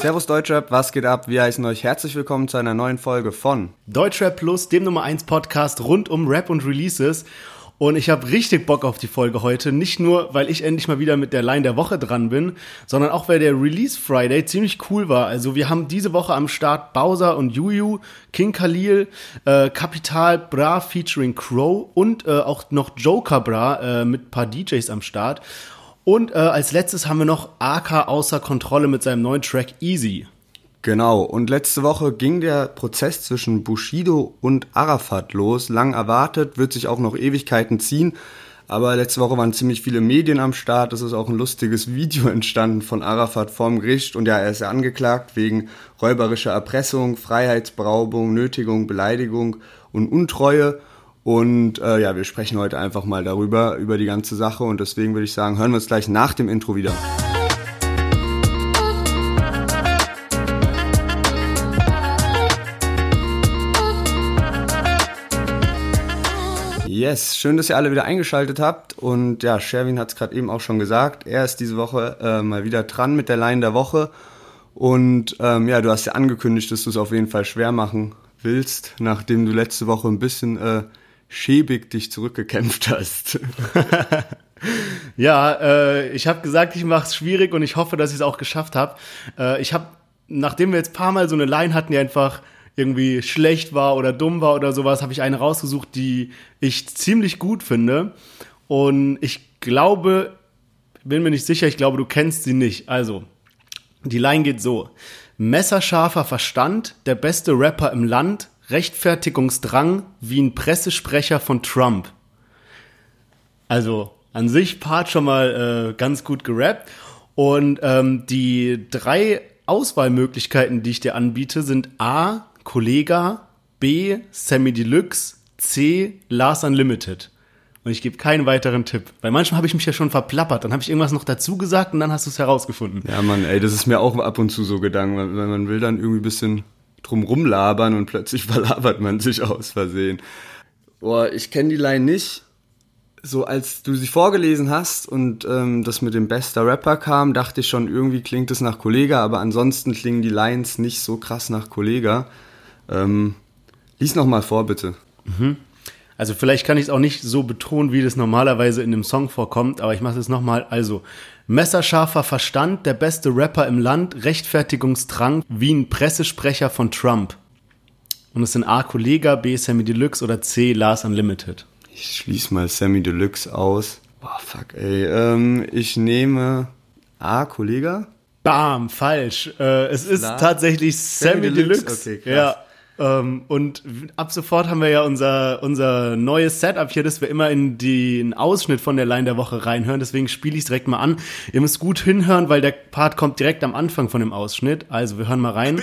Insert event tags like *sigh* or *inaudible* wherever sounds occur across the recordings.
Servus Deutschrap, was geht ab? Wir heißen euch herzlich willkommen zu einer neuen Folge von Deutschrap Plus, dem Nummer 1 Podcast rund um Rap und Releases. Und ich habe richtig Bock auf die Folge heute. Nicht nur, weil ich endlich mal wieder mit der Line der Woche dran bin, sondern auch, weil der Release Friday ziemlich cool war. Also wir haben diese Woche am Start Bowser und Juju, King Khalil, äh, Capital Bra featuring Crow und äh, auch noch Joker Bra äh, mit paar DJs am Start. Und äh, als letztes haben wir noch AK außer Kontrolle mit seinem neuen Track Easy. Genau, und letzte Woche ging der Prozess zwischen Bushido und Arafat los. Lang erwartet, wird sich auch noch Ewigkeiten ziehen. Aber letzte Woche waren ziemlich viele Medien am Start. Es ist auch ein lustiges *laughs* Video entstanden von Arafat vorm Gericht. Und ja, er ist ja angeklagt wegen räuberischer Erpressung, Freiheitsberaubung, Nötigung, Beleidigung und Untreue. Und äh, ja, wir sprechen heute einfach mal darüber, über die ganze Sache. Und deswegen würde ich sagen, hören wir uns gleich nach dem Intro wieder. Yes, schön, dass ihr alle wieder eingeschaltet habt. Und ja, Sherwin hat es gerade eben auch schon gesagt. Er ist diese Woche äh, mal wieder dran mit der Line der Woche. Und ähm, ja, du hast ja angekündigt, dass du es auf jeden Fall schwer machen willst, nachdem du letzte Woche ein bisschen äh, schäbig dich zurückgekämpft hast. *laughs* ja, äh, ich habe gesagt, ich mache es schwierig und ich hoffe, dass ich es auch geschafft habe. Äh, ich habe, nachdem wir jetzt paar Mal so eine Line hatten, die einfach irgendwie schlecht war oder dumm war oder sowas, habe ich eine rausgesucht, die ich ziemlich gut finde. Und ich glaube, bin mir nicht sicher, ich glaube, du kennst sie nicht. Also, die Line geht so. Messerscharfer Verstand, der beste Rapper im Land, Rechtfertigungsdrang wie ein Pressesprecher von Trump. Also, an sich Part schon mal äh, ganz gut gerappt. Und ähm, die drei Auswahlmöglichkeiten, die ich dir anbiete, sind A, Kollega, B, Sammy Deluxe, C, Lars Unlimited. Und ich gebe keinen weiteren Tipp. Weil manchmal habe ich mich ja schon verplappert. Dann habe ich irgendwas noch dazu gesagt und dann hast du es herausgefunden. Ja, Mann, ey, das ist mir auch ab und zu so gegangen, weil man will dann irgendwie ein bisschen drum rumlabern und plötzlich *laughs* verlabert man sich aus Versehen. Boah, ich kenne die Line nicht. So als du sie vorgelesen hast und ähm, das mit dem bester Rapper kam, dachte ich schon, irgendwie klingt es nach Kollega, aber ansonsten klingen die Lines nicht so krass nach Kollega. Ähm, lies noch mal vor, bitte. Mhm. Also vielleicht kann ich es auch nicht so betonen, wie das normalerweise in dem Song vorkommt, aber ich mache es nochmal. Also, messerscharfer Verstand, der beste Rapper im Land, Rechtfertigungsdrang wie ein Pressesprecher von Trump. Und es sind A. Kollega, B. Sammy Deluxe oder C. Lars Unlimited. Ich schließe mal Sammy Deluxe aus. Boah, fuck, ey. Ähm, ich nehme A. Kollega. Bam, falsch. Äh, es ist Lars? tatsächlich Sammy, Sammy Deluxe. Deluxe. Okay, krass. Ja. Ähm, und ab sofort haben wir ja unser, unser neues Setup hier, dass wir immer in den Ausschnitt von der Line der Woche reinhören. Deswegen spiele ich es direkt mal an. Ihr müsst gut hinhören, weil der Part kommt direkt am Anfang von dem Ausschnitt. Also wir hören mal rein.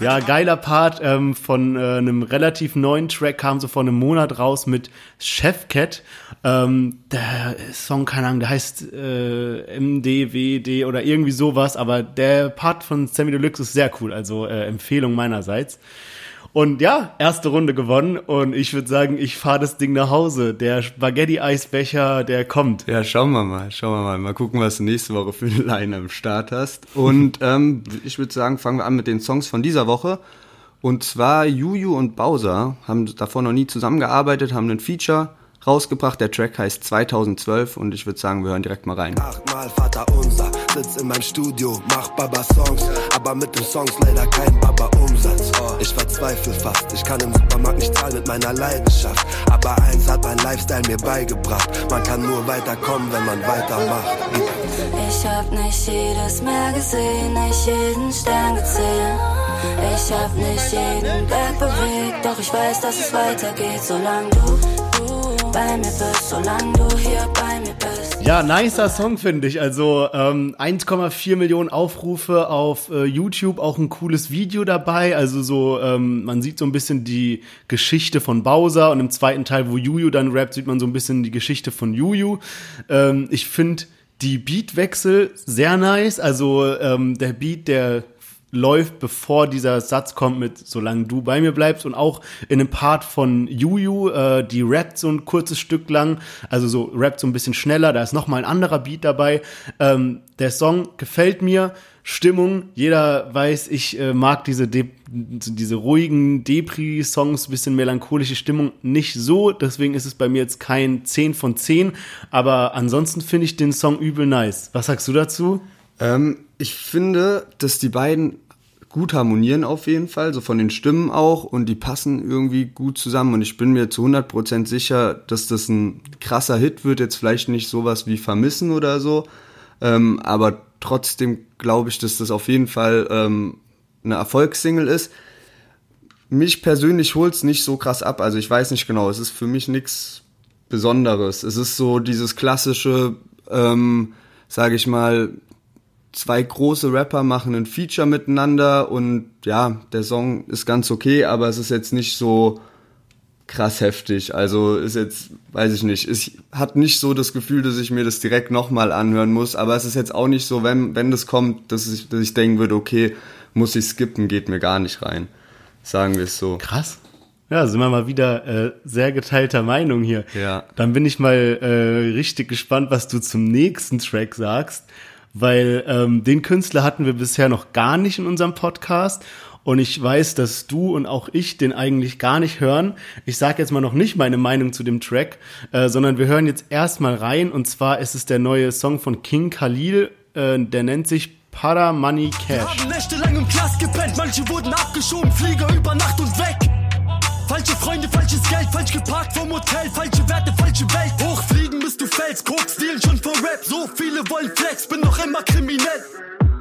Ja, geiler Part ähm, von äh, einem relativ neuen Track kam so vor einem Monat raus mit Chefcat. Ähm, der Song, keine Ahnung, der heißt äh, MDWD oder irgendwie sowas, aber der Part von Sammy Deluxe ist sehr cool, also äh, Empfehlung meinerseits. Und ja, erste Runde gewonnen und ich würde sagen, ich fahre das Ding nach Hause. Der Spaghetti-Eisbecher, der kommt. Ja, schauen wir mal, schauen wir mal. Mal gucken, was du nächste Woche für eine Line am Start hast. Und *laughs* ähm, ich würde sagen, fangen wir an mit den Songs von dieser Woche. Und zwar Juju und Bowser haben davor noch nie zusammengearbeitet, haben einen Feature rausgebracht. Der Track heißt 2012 und ich würde sagen, wir hören direkt mal rein. Achtmal Vater unser, sitz in meinem Studio, mach Baba-Songs, aber mit den Songs leider kein Baba-Umsatz. Ich verzweifle fast, ich kann im Supermarkt nicht zahlen mit meiner Leidenschaft. Aber eins hat mein Lifestyle mir beigebracht, man kann nur weiterkommen, wenn man weitermacht. Ich hab nicht jedes Meer gesehen, nicht jeden Stern gezählt. Ich hab nicht jeden Berg bewegt, doch ich weiß, dass es weitergeht, solange du bei mir bist, solange du hier bei mir bist. Ja, nicer Song finde ich. Also ähm, 1,4 Millionen Aufrufe auf äh, YouTube, auch ein cooles Video dabei. Also so, ähm, man sieht so ein bisschen die Geschichte von Bowser und im zweiten Teil, wo Juju dann rappt, sieht man so ein bisschen die Geschichte von Juju. Ähm, ich finde die Beatwechsel sehr nice. Also ähm, der Beat, der läuft, bevor dieser Satz kommt mit solange du bei mir bleibst und auch in einem Part von Juju, äh, die rappt so ein kurzes Stück lang, also so rappt so ein bisschen schneller, da ist noch mal ein anderer Beat dabei. Ähm, der Song gefällt mir, Stimmung, jeder weiß, ich äh, mag diese De diese ruhigen Depri-Songs, bisschen melancholische Stimmung nicht so, deswegen ist es bei mir jetzt kein 10 von 10, aber ansonsten finde ich den Song übel nice. Was sagst du dazu? Ähm, ich finde, dass die beiden gut harmonieren auf jeden Fall, so von den Stimmen auch und die passen irgendwie gut zusammen und ich bin mir zu 100% sicher, dass das ein krasser Hit wird, jetzt vielleicht nicht sowas wie Vermissen oder so, ähm, aber trotzdem glaube ich, dass das auf jeden Fall ähm, eine Erfolgssingle ist. Mich persönlich holt es nicht so krass ab, also ich weiß nicht genau, es ist für mich nichts Besonderes. Es ist so dieses klassische, ähm, sage ich mal, zwei große Rapper machen ein Feature miteinander und ja, der Song ist ganz okay, aber es ist jetzt nicht so krass heftig. Also ist jetzt, weiß ich nicht, ich hat nicht so das Gefühl, dass ich mir das direkt nochmal anhören muss, aber es ist jetzt auch nicht so, wenn, wenn das kommt, dass ich, dass ich denken würde, okay, muss ich skippen, geht mir gar nicht rein. Sagen wir es so. Krass. Ja, sind wir mal wieder äh, sehr geteilter Meinung hier. Ja. Dann bin ich mal äh, richtig gespannt, was du zum nächsten Track sagst weil ähm, den Künstler hatten wir bisher noch gar nicht in unserem Podcast. Und ich weiß, dass du und auch ich den eigentlich gar nicht hören. Ich sage jetzt mal noch nicht meine Meinung zu dem Track, äh, sondern wir hören jetzt erstmal rein. Und zwar ist es der neue Song von King Khalil, äh, der nennt sich Para Money Cash. Wir haben nächtelang im Glas gepennt, manche wurden abgeschoben, Flieger über Nacht und weg. Falsche Freunde, falsches Geld, falsch geparkt vom Hotel, falsche Werte, falsche Welt. Hochfliegen bis du fällst, Koks dealen schon vor Rap. So viele wollen Flex, bin noch immer kriminell.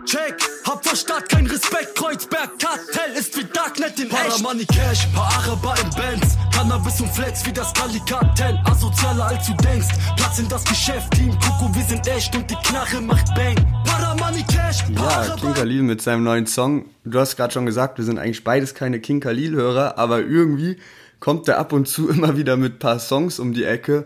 Check, hab vor Stadt kein Respekt, Kreuzberg, Kartell ist wie Darknet in Para echt. Money Cash, paar Araber im Benz, Cannabis und Flex wie das Kali-Kartell, asozialer als du denkst, Platz in das Geschäft, Team Kuku, wir sind echt. Und die Knarre macht Bang. Para Money Cash, Ja, King Khalil mit seinem neuen Song, du hast gerade schon gesagt, wir sind eigentlich beides keine King Khalil-Hörer, aber irgendwie kommt er ab und zu *laughs* immer wieder mit paar Songs um die Ecke,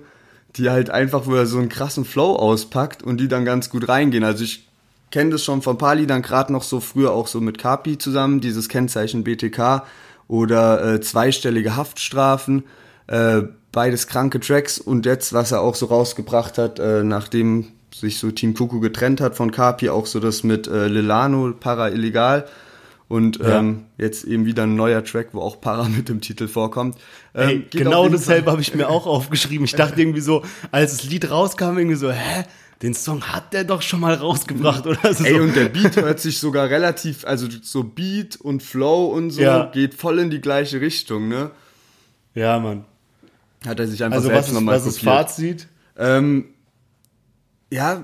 die halt einfach, wo er so einen krassen Flow auspackt und die dann ganz gut reingehen. Also ich kenne das schon von paar Liedern, gerade noch so früher auch so mit Kapi zusammen, dieses Kennzeichen BTK oder äh, zweistellige Haftstrafen, äh, beides kranke Tracks und jetzt, was er auch so rausgebracht hat, äh, nachdem sich so Team Kuku getrennt hat von Kapi, auch so das mit äh, Lilano, Para Illegal und ja. ähm, jetzt eben wieder ein neuer Track, wo auch Para *laughs* mit dem Titel vorkommt. Ähm, Ey, genau dasselbe habe ich mir auch aufgeschrieben. Ich dachte irgendwie so, als das Lied rauskam, irgendwie so, hä? Den Song hat der doch schon mal rausgebracht oder so. Ey, und der Beat hört sich sogar relativ, also so Beat und Flow und so, ja. geht voll in die gleiche Richtung, ne? Ja, Mann. Hat er sich einfach also selbst nochmal kopiert. Was ist Fazit? Ähm, ja,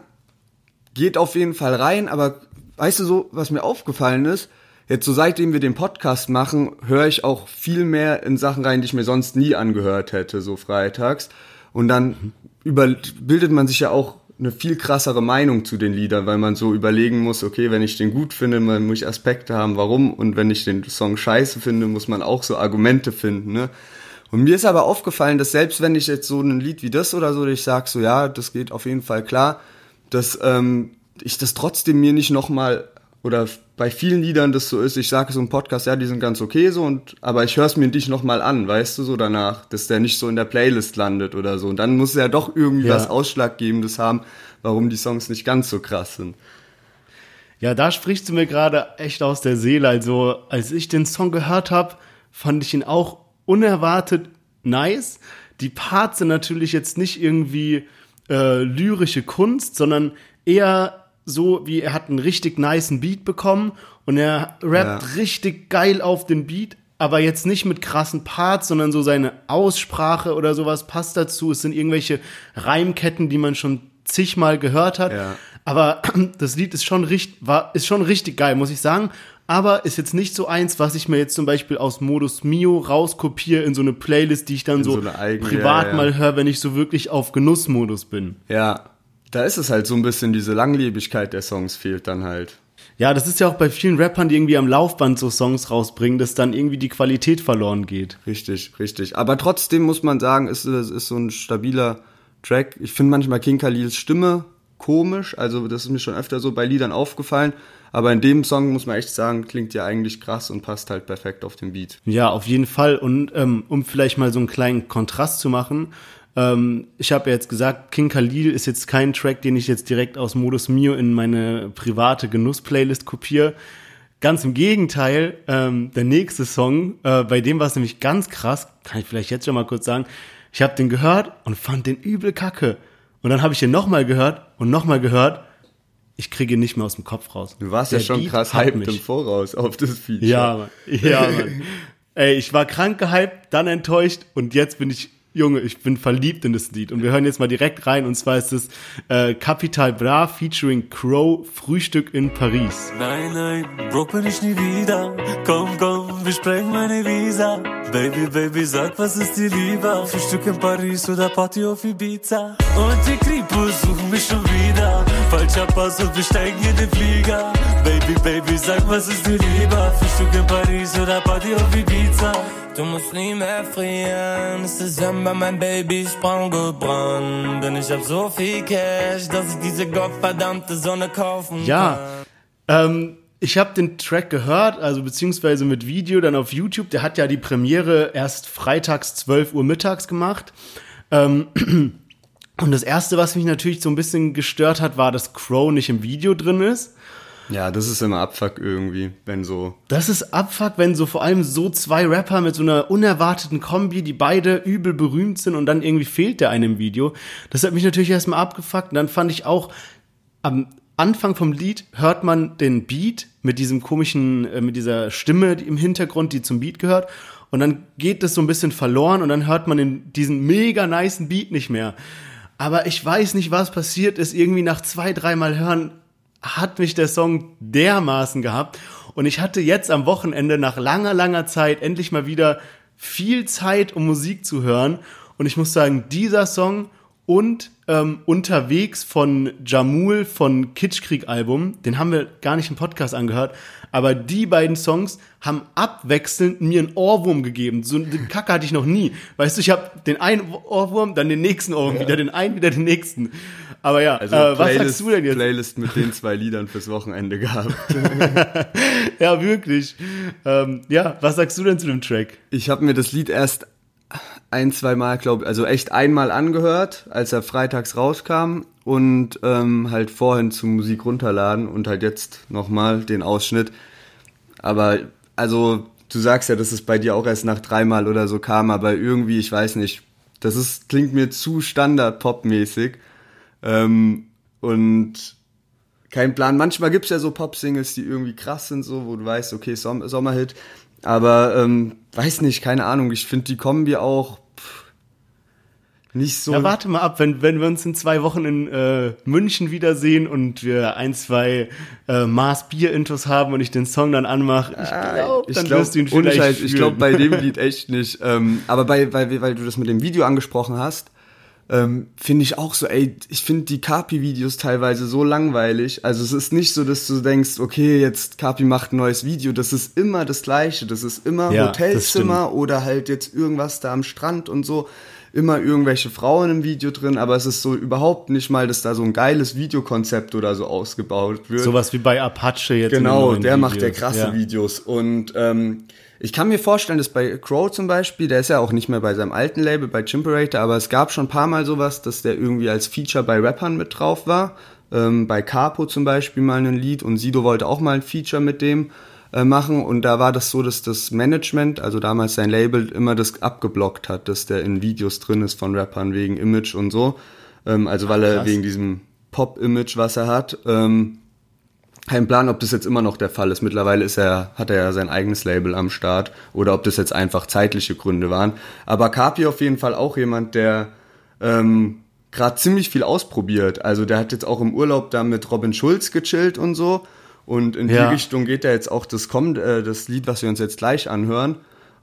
geht auf jeden Fall rein, aber weißt du so, was mir aufgefallen ist? Jetzt so seitdem wir den Podcast machen, höre ich auch viel mehr in Sachen rein, die ich mir sonst nie angehört hätte, so freitags. Und dann mhm. über, bildet man sich ja auch eine viel krassere Meinung zu den Liedern, weil man so überlegen muss, okay, wenn ich den gut finde, man muss ich Aspekte haben, warum und wenn ich den Song scheiße finde, muss man auch so Argumente finden, ne? Und mir ist aber aufgefallen, dass selbst wenn ich jetzt so ein Lied wie das oder so, ich sag so, ja, das geht auf jeden Fall klar, dass ähm, ich das trotzdem mir nicht nochmal oder bei vielen Liedern das so ist, ich sage so im Podcast, ja, die sind ganz okay so und aber ich höre es mir nicht nochmal an, weißt du, so danach, dass der nicht so in der Playlist landet oder so. Und dann muss er ja doch irgendwie ja. was Ausschlaggebendes haben, warum die Songs nicht ganz so krass sind. Ja, da sprichst du mir gerade echt aus der Seele. Also, als ich den Song gehört habe, fand ich ihn auch unerwartet nice. Die Parts sind natürlich jetzt nicht irgendwie äh, lyrische Kunst, sondern eher so, wie er hat einen richtig niceen Beat bekommen und er rappt ja. richtig geil auf den Beat, aber jetzt nicht mit krassen Parts, sondern so seine Aussprache oder sowas passt dazu. Es sind irgendwelche Reimketten, die man schon zigmal gehört hat. Ja. Aber *clears throat* das Lied ist schon, richtig, war, ist schon richtig geil, muss ich sagen. Aber ist jetzt nicht so eins, was ich mir jetzt zum Beispiel aus Modus Mio rauskopiere in so eine Playlist, die ich dann so, so eigene, privat ja, mal höre, wenn ich so wirklich auf Genussmodus bin. Ja, da ist es halt so ein bisschen, diese Langlebigkeit der Songs fehlt dann halt. Ja, das ist ja auch bei vielen Rappern, die irgendwie am Laufband so Songs rausbringen, dass dann irgendwie die Qualität verloren geht. Richtig, richtig. Aber trotzdem muss man sagen, ist es ist so ein stabiler Track. Ich finde manchmal King Khalils Stimme komisch. Also das ist mir schon öfter so bei Liedern aufgefallen. Aber in dem Song muss man echt sagen, klingt ja eigentlich krass und passt halt perfekt auf den Beat. Ja, auf jeden Fall. Und ähm, um vielleicht mal so einen kleinen Kontrast zu machen, ähm, ich habe ja jetzt gesagt, King Khalil ist jetzt kein Track, den ich jetzt direkt aus Modus Mio in meine private Genuss-Playlist kopiere. Ganz im Gegenteil, ähm, der nächste Song, äh, bei dem war es nämlich ganz krass, kann ich vielleicht jetzt schon mal kurz sagen, ich habe den gehört und fand den übel kacke. Und dann habe ich den nochmal gehört und nochmal gehört. Ich kriege ihn nicht mehr aus dem Kopf raus. Du warst Der ja schon Beat krass hyped im Voraus auf das Feature. Ja, Mann. Ja, Mann. *laughs* Ey, ich war krank gehypt, dann enttäuscht und jetzt bin ich, Junge, ich bin verliebt in das Lied. Und wir hören jetzt mal direkt rein und zwar ist es äh, Capital Bra featuring Crow, Frühstück in Paris. Nein, nein, broke bin ich nie wieder. Komm, komm, wir sprengen meine Visa. Baby, Baby, sag, was ist dir lieber? Frühstück in Paris oder Party auf Ibiza? Und die Kripos suchen mich schon wieder. Falscher Pass und wir steigen in den Flieger. Baby, Baby, sag, was ist dir lieber? Frühstück in Paris oder Party auf Ibiza? Du musst nie mehr frieren, es ist Dezember, mein Baby ist braun gebrannt. Denn ich hab so viel Cash, dass ich diese gottverdammte Sonne kaufen Ja, kann. ähm, ich habe den Track gehört, also beziehungsweise mit Video dann auf YouTube. Der hat ja die Premiere erst freitags 12 Uhr mittags gemacht. Ähm, *clears throat* und das erste, was mich natürlich so ein bisschen gestört hat, war, dass Crow nicht im Video drin ist. Ja, das ist immer Abfuck irgendwie, wenn so. Das ist Abfuck, wenn so vor allem so zwei Rapper mit so einer unerwarteten Kombi, die beide übel berühmt sind und dann irgendwie fehlt der eine im Video. Das hat mich natürlich erstmal abgefuckt. Und dann fand ich auch, am Anfang vom Lied hört man den Beat mit diesem komischen, äh, mit dieser Stimme im Hintergrund, die zum Beat gehört. Und dann geht das so ein bisschen verloren und dann hört man den, diesen mega nicen Beat nicht mehr. Aber ich weiß nicht, was passiert ist. Irgendwie nach zwei, dreimal hören hat mich der Song dermaßen gehabt. Und ich hatte jetzt am Wochenende nach langer, langer Zeit endlich mal wieder viel Zeit, um Musik zu hören. Und ich muss sagen, dieser Song und ähm, Unterwegs von Jamul von Kitschkrieg-Album, den haben wir gar nicht im Podcast angehört, aber die beiden Songs haben abwechselnd mir einen Ohrwurm gegeben. So eine Kacke hatte ich noch nie. Weißt du, ich habe den einen Ohrwurm, dann den nächsten Ohrwurm, wieder den einen, wieder den nächsten. Aber ja, Also äh, was Playlist, sagst du denn jetzt? Playlist mit den zwei Liedern fürs Wochenende gehabt. *laughs* Ja, wirklich. Ähm, ja, was sagst du denn zu dem Track? Ich habe mir das Lied erst ein, zwei Mal, glaube also echt einmal angehört, als er freitags rauskam und ähm, halt vorhin zum Musik runterladen und halt jetzt nochmal den Ausschnitt. Aber also du sagst ja, dass es bei dir auch erst nach dreimal oder so kam, aber irgendwie, ich weiß nicht, das ist klingt mir zu Standard-Pop-mäßig ähm, und kein Plan. Manchmal gibt's ja so Pop-Singles, die irgendwie krass sind, so, wo du weißt, okay, Som Sommerhit. Aber ähm, weiß nicht, keine Ahnung. Ich finde die Kombi auch pff, nicht so. Ja, warte mal ab, wenn, wenn wir uns in zwei Wochen in äh, München wiedersehen und wir ein, zwei äh, Maß Bier-Intos haben und ich den Song dann anmache, ich glaube, ich dann glaub, wirst du ihn vielleicht ich glaube bei dem *laughs* Lied echt nicht. Ähm, aber bei, weil, weil du das mit dem Video angesprochen hast, ähm, finde ich auch so, ey, ich finde die Kapi-Videos teilweise so langweilig. Also es ist nicht so, dass du denkst, okay, jetzt Kapi macht ein neues Video. Das ist immer das Gleiche. Das ist immer Ja, Hotelzimmer oder halt jetzt irgendwas da am Strand und so. Immer irgendwelche Frauen im Video drin, aber es ist so überhaupt nicht mal, dass da so ein geiles Videokonzept oder so ausgebaut wird. Sowas wie bei Apache jetzt. Genau, der macht ja Videos. krasse Ja. Videos. Und ähm, ich kann mir vorstellen, dass bei Crow zum Beispiel, der ist ja auch nicht mehr bei seinem alten Label, bei Chimperator, aber es gab schon ein paar Mal sowas, dass der irgendwie als Feature bei Rappern mit drauf war. Ähm, bei Capo zum Beispiel mal ein Lied und Sido wollte auch mal ein Feature mit dem äh, machen und da war das so, dass das Management, also damals sein Label, immer das abgeblockt hat, dass der in Videos drin ist von Rappern wegen Image und so. Ähm, also weil er wegen diesem Pop-Image, was er hat. Ähm, kein Plan, ob das jetzt immer noch der Fall ist. Mittlerweile ist er, hat er ja sein eigenes Label am Start oder ob das jetzt einfach zeitliche Gründe waren. Aber Kapi auf jeden Fall auch jemand, der ähm, gerade ziemlich viel ausprobiert. Also der hat jetzt auch im Urlaub da mit Robin Schulz gechillt und so. Und in Ja. die Richtung geht ja jetzt auch das kommt, äh, das Lied, was wir uns jetzt gleich anhören,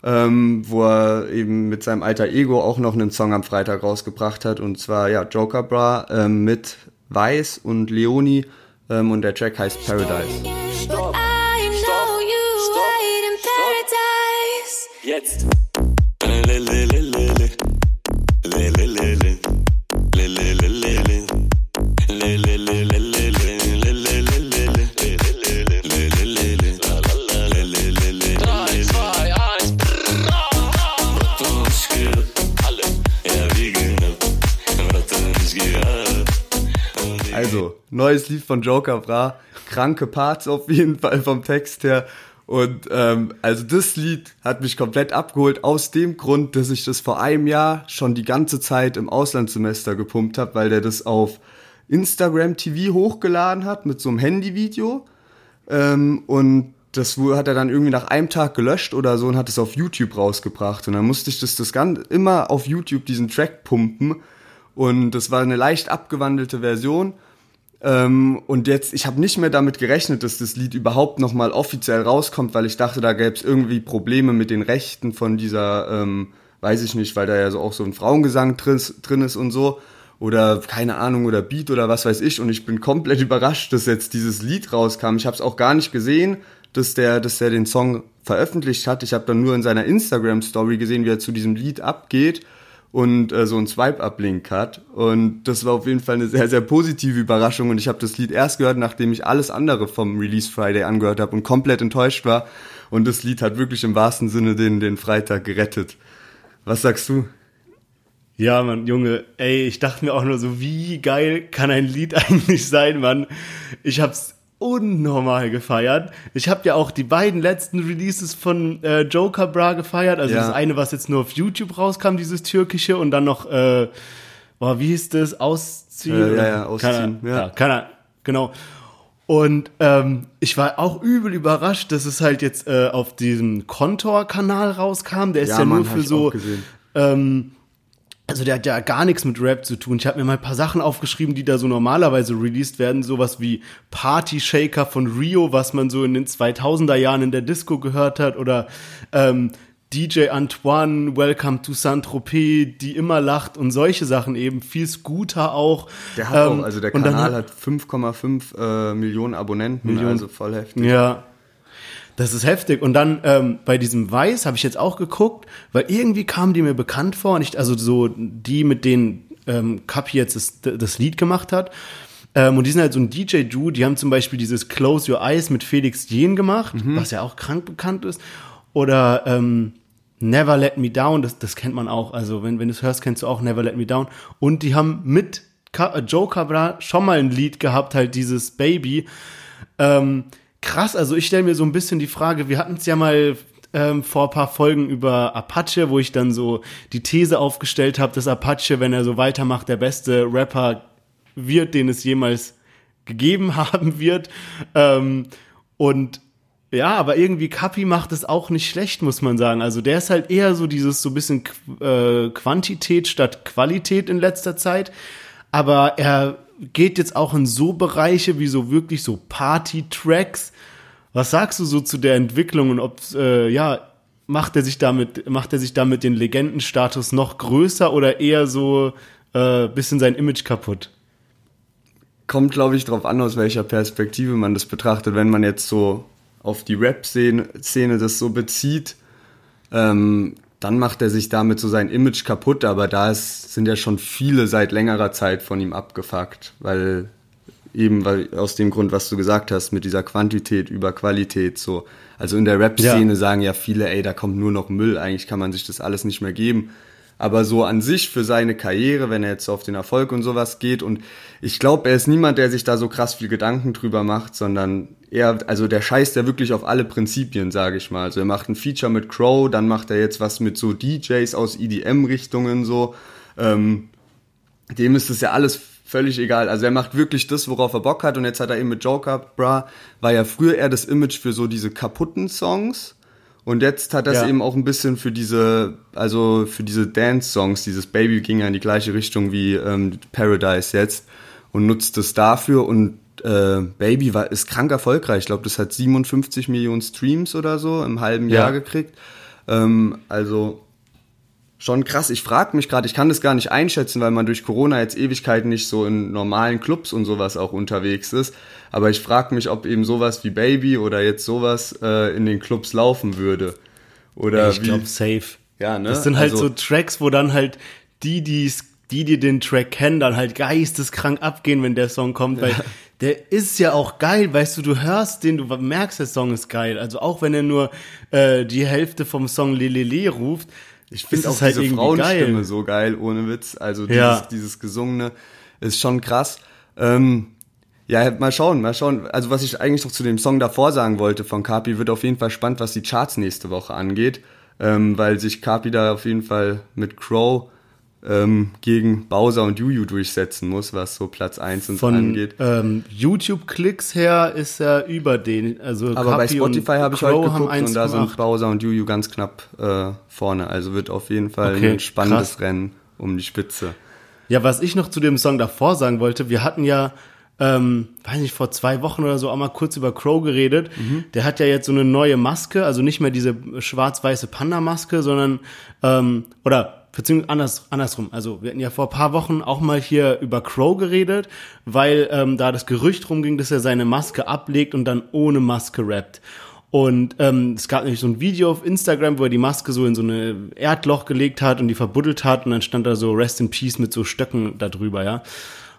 ähm, wo er eben mit seinem alter Ego auch noch einen Song am Freitag rausgebracht hat. Und zwar ja Joker Bra ähm, mit Weiß und Leoni ähm, und der Track heißt Paradise. You wait in paradise. Jetzt. Neues Lied von Joker Bra. Kranke Parts auf jeden Fall vom Text her. Und ähm, also das Lied hat mich komplett abgeholt aus dem Grund, dass ich das vor einem Jahr schon die ganze Zeit im Auslandssemester gepumpt habe, weil der das auf Instagram TV hochgeladen hat mit so einem Handyvideo. Ähm, und das hat er dann irgendwie nach einem Tag gelöscht oder so und hat es auf YouTube rausgebracht. Und dann musste ich das, das Ganze immer auf YouTube diesen Track pumpen. Und das war eine leicht abgewandelte Version. Ähm, und jetzt, ich habe nicht mehr damit gerechnet, dass das Lied überhaupt nochmal offiziell rauskommt, weil ich dachte, da gäbe es irgendwie Probleme mit den Rechten von dieser, ähm, weiß ich nicht, weil da ja so auch so ein Frauengesang drin, drin ist und so. Oder keine Ahnung, oder Beat oder was weiß ich. Und ich bin komplett *laughs* überrascht, dass jetzt dieses Lied rauskam. Ich habe es auch gar nicht gesehen, dass der, dass der den Song veröffentlicht hat. Ich habe dann nur in seiner Instagram-Story gesehen, wie er zu diesem Lied abgeht und äh, so ein Swipe-Up-Link hat. Und das war auf jeden Fall eine sehr, sehr positive Überraschung. Und ich habe das Lied erst gehört, nachdem ich alles andere vom Release Friday angehört habe und komplett enttäuscht war. Und das Lied hat wirklich im wahrsten Sinne den, den Freitag gerettet. Was sagst du? Ja, Mann, Junge, ey, ich dachte mir auch nur so, wie geil kann ein Lied *laughs* eigentlich sein, Mann. Ich hab's unnormal gefeiert. Ich habe ja auch die beiden letzten Releases von äh, Joker Bra gefeiert. Also Ja. das eine, was jetzt nur auf YouTube rauskam, dieses türkische, und dann noch, äh, oh, wie hieß das? Ausziehen? Äh, ja, ja, Ausziehen, Keine, ja. ja, keine, genau. Und ähm, ich war auch übel überrascht, dass es halt jetzt äh, auf diesem Kontor-Kanal rauskam. Der ist ja, Mann, nur für so ähm, also der hat ja gar nichts mit Rap zu tun. Ich habe mir mal ein paar Sachen aufgeschrieben, die da so normalerweise released werden. Sowas wie Party Shaker von Rio, was man so in den 2000er Jahren in der Disco gehört hat. Oder ähm, DJ Antoine, Welcome to Saint-Tropez, die immer lacht und solche Sachen eben. Viel Scooter auch. Der hat Ähm, auch, also der Kanal hat 5,5 äh, Millionen Abonnenten, Millionen. also voll heftig. Ja. Das ist heftig. Und dann ähm, bei diesem Weiß habe ich jetzt auch geguckt, weil irgendwie kamen die mir bekannt vor. Und ich, also so die, mit denen ähm, Kapi jetzt das, das Lied gemacht hat. Ähm, und die sind halt so ein DJ-Duo. Die haben zum Beispiel dieses Close Your Eyes mit Felix Jen gemacht, was ja auch krank bekannt ist. Oder ähm, Never Let Me Down, das, das kennt man auch. Also wenn, wenn du es hörst, kennst du auch Never Let Me Down. Und die haben mit Joe Cabra schon mal ein Lied gehabt, halt dieses Baby. Ähm, krass, also ich stelle mir so ein bisschen die Frage, wir hatten es ja mal ähm, vor ein paar Folgen über Apache, wo ich dann so die These aufgestellt habe, dass Apache, wenn er so weitermacht, der beste Rapper wird, den es jemals gegeben *laughs* haben wird. Ähm, und ja, aber irgendwie Kapi macht es auch nicht schlecht, muss man sagen. Also der ist halt eher so dieses so bisschen Qu- äh, Quantität statt Qualität in letzter Zeit. Aber er geht jetzt auch in so Bereiche wie so wirklich so Party-Tracks. Was sagst du so zu der Entwicklung und ob äh, ja macht er sich damit macht er sich damit den Legendenstatus noch größer oder eher so äh, bisschen sein Image kaputt? Kommt, glaube ich, drauf an, aus welcher Perspektive man das betrachtet. Wenn man jetzt so auf die Rap-Szene Szene das so bezieht, ähm, dann macht er sich damit so sein Image kaputt, aber da ist, sind ja schon viele seit längerer Zeit von ihm abgefuckt, weil eben weil aus dem Grund, was du gesagt hast, mit dieser Quantität über Qualität so. Also in der Rap-Szene Ja. sagen ja viele, ey, da kommt nur noch Müll, eigentlich kann man sich das alles nicht mehr geben. Aber so an sich für seine Karriere, wenn er jetzt auf den Erfolg und sowas geht und ich glaube, er ist niemand, der sich da so krass viel Gedanken drüber macht, sondern er, also der scheißt ja wirklich auf alle Prinzipien, sage ich mal. Also er macht ein Feature mit Crow, dann macht er jetzt was mit so DJs aus EDM-Richtungen so. Ähm, dem ist es ja alles völlig egal. Also er macht wirklich das, worauf er Bock hat. Und jetzt hat er eben mit Joker, Bra, war ja früher eher das Image für so diese kaputten Songs. Und jetzt hat es Ja. eben auch ein bisschen für diese, also für diese Dance-Songs. Dieses Baby ging ja in die gleiche Richtung wie ähm, Paradise jetzt und nutzt es dafür. Und äh, Baby war, ist krank erfolgreich. Ich glaube, das hat 57 Millionen Streams oder so im halben Ja. Jahr gekriegt. Ähm, also schon krass. Ich frage mich gerade, ich kann das gar nicht einschätzen, weil man durch Corona jetzt Ewigkeiten nicht so in normalen Clubs und sowas auch unterwegs ist. Aber ich frage mich, ob eben sowas wie Baby oder jetzt sowas äh, in den Clubs laufen würde. Oder ich glaube safe. Ja, ne? Das sind halt Also- so Tracks, wo dann halt die, die's, die, die den Track kennen, dann halt geisteskrank abgehen, wenn der Song kommt, weil der ist ja auch geil, weißt du, du hörst den, du merkst, der Song ist geil. Also auch wenn er nur äh, die Hälfte vom Song Lelele ruft, Ich finde auch halt diese Frauenstimme geil. so geil, ohne Witz. Also dieses, Ja. dieses Gesungene ist schon krass. Ähm, Ja, mal schauen, mal schauen. Also was ich eigentlich noch zu dem Song davor sagen wollte von Kapi, wird auf jeden Fall spannend, was die Charts nächste Woche angeht, ähm, weil sich Kapi da auf jeden Fall mit Crow ähm, gegen Bowser und Juju durchsetzen muss, was so Platz 1 und so Von angeht. ähm, YouTube-Klicks her ist er über den. Also Aber bei Kapi und Spotify habe ich Crow heute geguckt und da 1,8. sind Bowser und Juju ganz knapp äh, vorne. Also wird auf jeden Fall Okay, ein spannendes krass. Rennen um die Spitze. Ja, was ich noch zu dem Song davor sagen wollte, wir hatten ja, ähm, weiß nicht, vor zwei Wochen oder so auch mal kurz über Crow geredet. Der hat ja jetzt so eine neue Maske, also nicht mehr diese schwarz-weiße Panda-Maske, sondern, ähm, oder beziehungsweise anders, andersrum. Also wir hatten ja vor paar Wochen auch mal hier über Crow geredet, weil ähm, da das Gerücht rumging, dass er seine Maske ablegt und dann ohne Maske rappt. Und ähm, es gab nämlich so ein Video auf Instagram, wo er die Maske so in so eine Erdloch gelegt hat und die verbuddelt hat und dann stand da so Rest in Peace mit so Stöcken da drüber, ja.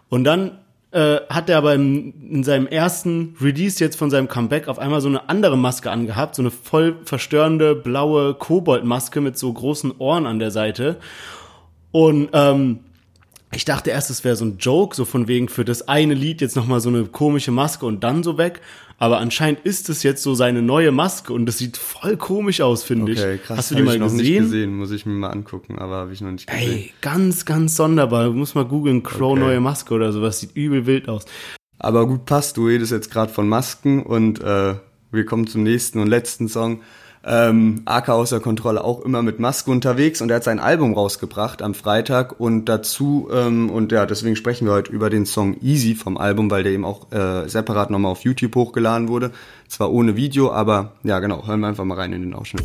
Und dann äh, hat er aber im, in seinem ersten Release jetzt von seinem Comeback auf einmal so eine andere Maske angehabt, so eine voll verstörende blaue Koboldmaske mit so großen Ohren an der Seite. Und ähm, ich dachte erst, es wäre so ein Joke, so von wegen für das eine Lied jetzt nochmal so eine komische Maske und dann so weg. Aber anscheinend ist es jetzt so seine neue Maske und das sieht voll komisch aus, finde Okay, ich. krass. Hast du die mal ich noch gesehen? nicht gesehen, muss ich mir mal angucken, aber habe ich noch nicht gesehen. Ey, ganz, ganz sonderbar. Du musst mal googeln, Crow Okay. neue Maske oder sowas. Sieht übel wild aus. Aber gut passt, du redest jetzt gerade von Masken und äh, wir kommen zum nächsten und letzten Song. Ähm, AK außer Kontrolle auch immer mit Maske unterwegs und er hat sein Album rausgebracht am Freitag und dazu, ähm, und ja, deswegen sprechen wir heute über den Song Easy vom Album, weil der eben auch äh, separat nochmal auf YouTube hochgeladen wurde. Zwar ohne Video, aber ja genau, hören wir einfach mal rein in den Ausschnitt.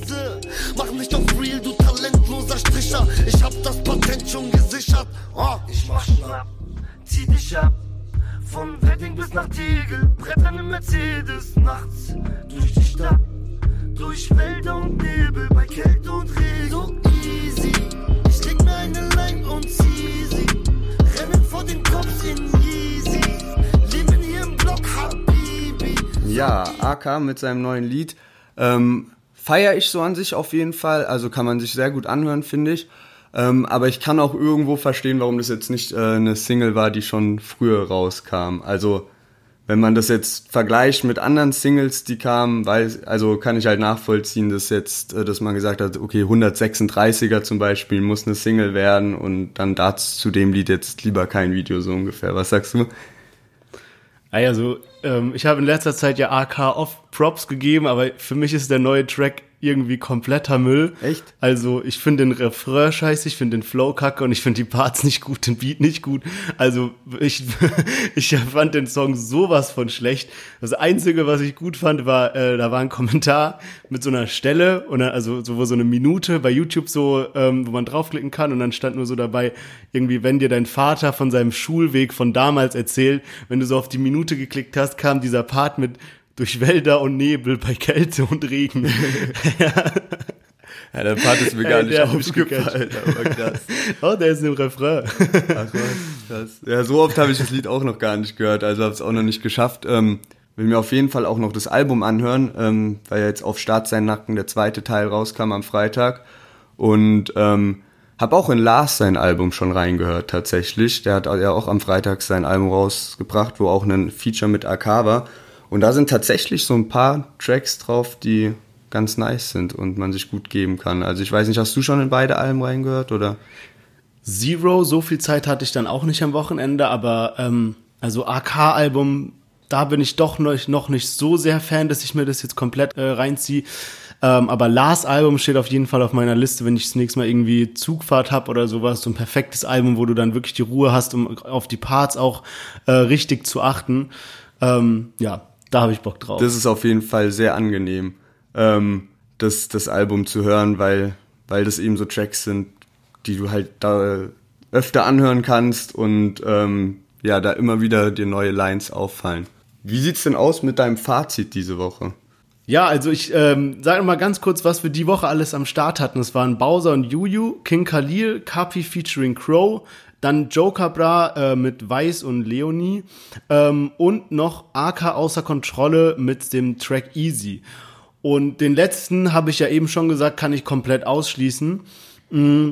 Mach nicht auf real, du talentloser Stricher. Ich hab das Patent schon gesichert. Oh, ich mach schnapp, zieh dich ab. Von Wedding bis nach Tegel, brettern im Mercedes. Nachts durch die Stadt, durch Wälder und Nebel, bei Kälte und. So easy, ich leg mir eine Line und zieh sie. Rennen vor den Cops in Yeezy. Leben hier im Block, Habibi. Ja, AK mit seinem neuen Lied. Ähm, Feiere ich so an sich auf jeden Fall. Also kann man sich sehr gut anhören, finde ich. Ähm, aber ich kann auch irgendwo verstehen, warum das jetzt nicht äh, eine Single war, die schon früher rauskam. Also wenn man das jetzt vergleicht mit anderen Singles, die kamen, weil, also kann ich halt nachvollziehen, dass jetzt, äh, dass man gesagt hat, okay, 136er zum Beispiel muss eine Single werden und dann dazu zu dem Lied jetzt lieber kein Video so ungefähr. Was sagst du? Also, ähm, ich habe in letzter Zeit ja AK oft Props gegeben, aber für mich ist der neue Track irgendwie kompletter Müll. Echt? Also, ich finde den Refrain scheiße, ich finde den Flow kacke und ich finde die Parts nicht gut, den Beat nicht gut. Also, ich, *laughs* ich fand den Song sowas von schlecht. Das Einzige, was ich gut fand, war, äh, da war ein Kommentar mit so einer Stelle und dann, also so, wo so eine Minute bei YouTube so, ähm, wo man draufklicken kann und dann stand nur so dabei, irgendwie, wenn dir dein Vater von seinem Schulweg von damals erzählt, wenn du so auf die Minute geklickt hast, kam dieser Part mit durch Wälder und Nebel bei Kälte und Regen. *laughs* Ja, der Part ist mir gar Ey, nicht aufgefallen, aber krass. *laughs* oh, der ist im Refrain. Ach was, krass. Ja, so oft habe ich das Lied auch noch gar nicht gehört, also habe es auch noch nicht geschafft. Ähm, will mir auf jeden Fall auch noch das Album anhören, ähm, weil ja jetzt auf Start sein Nacken der zweite Teil rauskam am Freitag. Und ähm, habe auch in Lars sein Album schon reingehört tatsächlich. Der hat ja auch am Freitag sein Album rausgebracht, wo auch ein Feature mit AK war. Und da sind tatsächlich so ein paar Tracks drauf, die ganz nice sind und man sich gut geben kann. Also ich weiß nicht, hast du schon in beide Alben reingehört oder? Zero, so viel Zeit hatte ich dann auch nicht am Wochenende, aber ähm, also AK-Album, da bin ich doch noch, nicht so sehr Fan, dass ich mir das jetzt komplett äh, reinziehe. Ähm, aber Lars Album steht auf jeden Fall auf meiner Liste, wenn ich das nächste Mal irgendwie Zugfahrt hab oder sowas. So ein perfektes Album, wo du dann wirklich die Ruhe hast, um auf die Parts auch äh, richtig zu achten. Ähm, ja, da habe ich Bock drauf. Das ist auf jeden Fall sehr angenehm, ähm, das, das Album zu hören, weil, weil das eben so Tracks sind, die du halt da öfter anhören kannst und ähm, ja, da immer wieder dir neue Lines auffallen. Wie sieht's denn aus mit deinem Fazit diese Woche? Ja, also ich ähm, sage mal ganz kurz, was wir die Woche alles am Start hatten. Es waren Bowser und Juju, King Khalil, Kapi featuring Crow, dann Joker Bra äh, mit Weiß und Leonie ähm, und noch AK außer Kontrolle mit dem Track Easy. Und den letzten habe ich ja eben schon gesagt, kann ich komplett ausschließen. Mm,